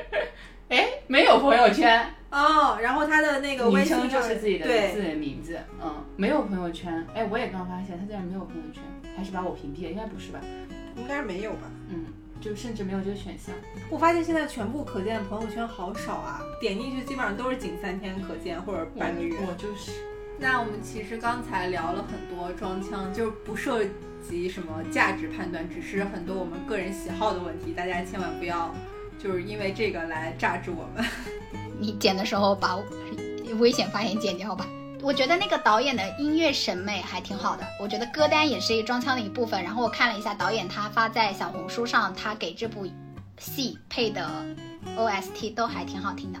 哎，没有朋友圈，哦，然后他的那个微信称就是自己的对自己的名字，嗯，没有朋友圈。哎，我也刚发现他竟然没有朋友圈，还是把我屏蔽了？应该不是吧？应该是没有吧？嗯，就甚至没有这个选项。我发现现在全部可见的朋友圈好少啊，点进去基本上都是仅三天可见或者半个月。我就是。那我们其实刚才聊了很多装腔，就是不涉及什么价值判断，只是很多我们个人喜好的问题，大家千万不要就是因为这个来榨制我们。你剪的时候把危险发言剪掉吧。我觉得那个导演的音乐审美还挺好的，我觉得歌单也是一装腔的一部分。然后我看了一下导演他发在小红书上，他给这部戏配的 OST 都还挺好听的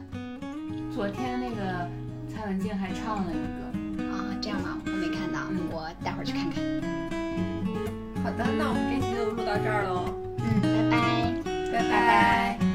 昨天那个蔡文静还唱了一个，啊。这样吗？我没看到，嗯我待会儿去看看。好的，那我们这期就录到这儿喽，嗯，拜拜。拜拜拜。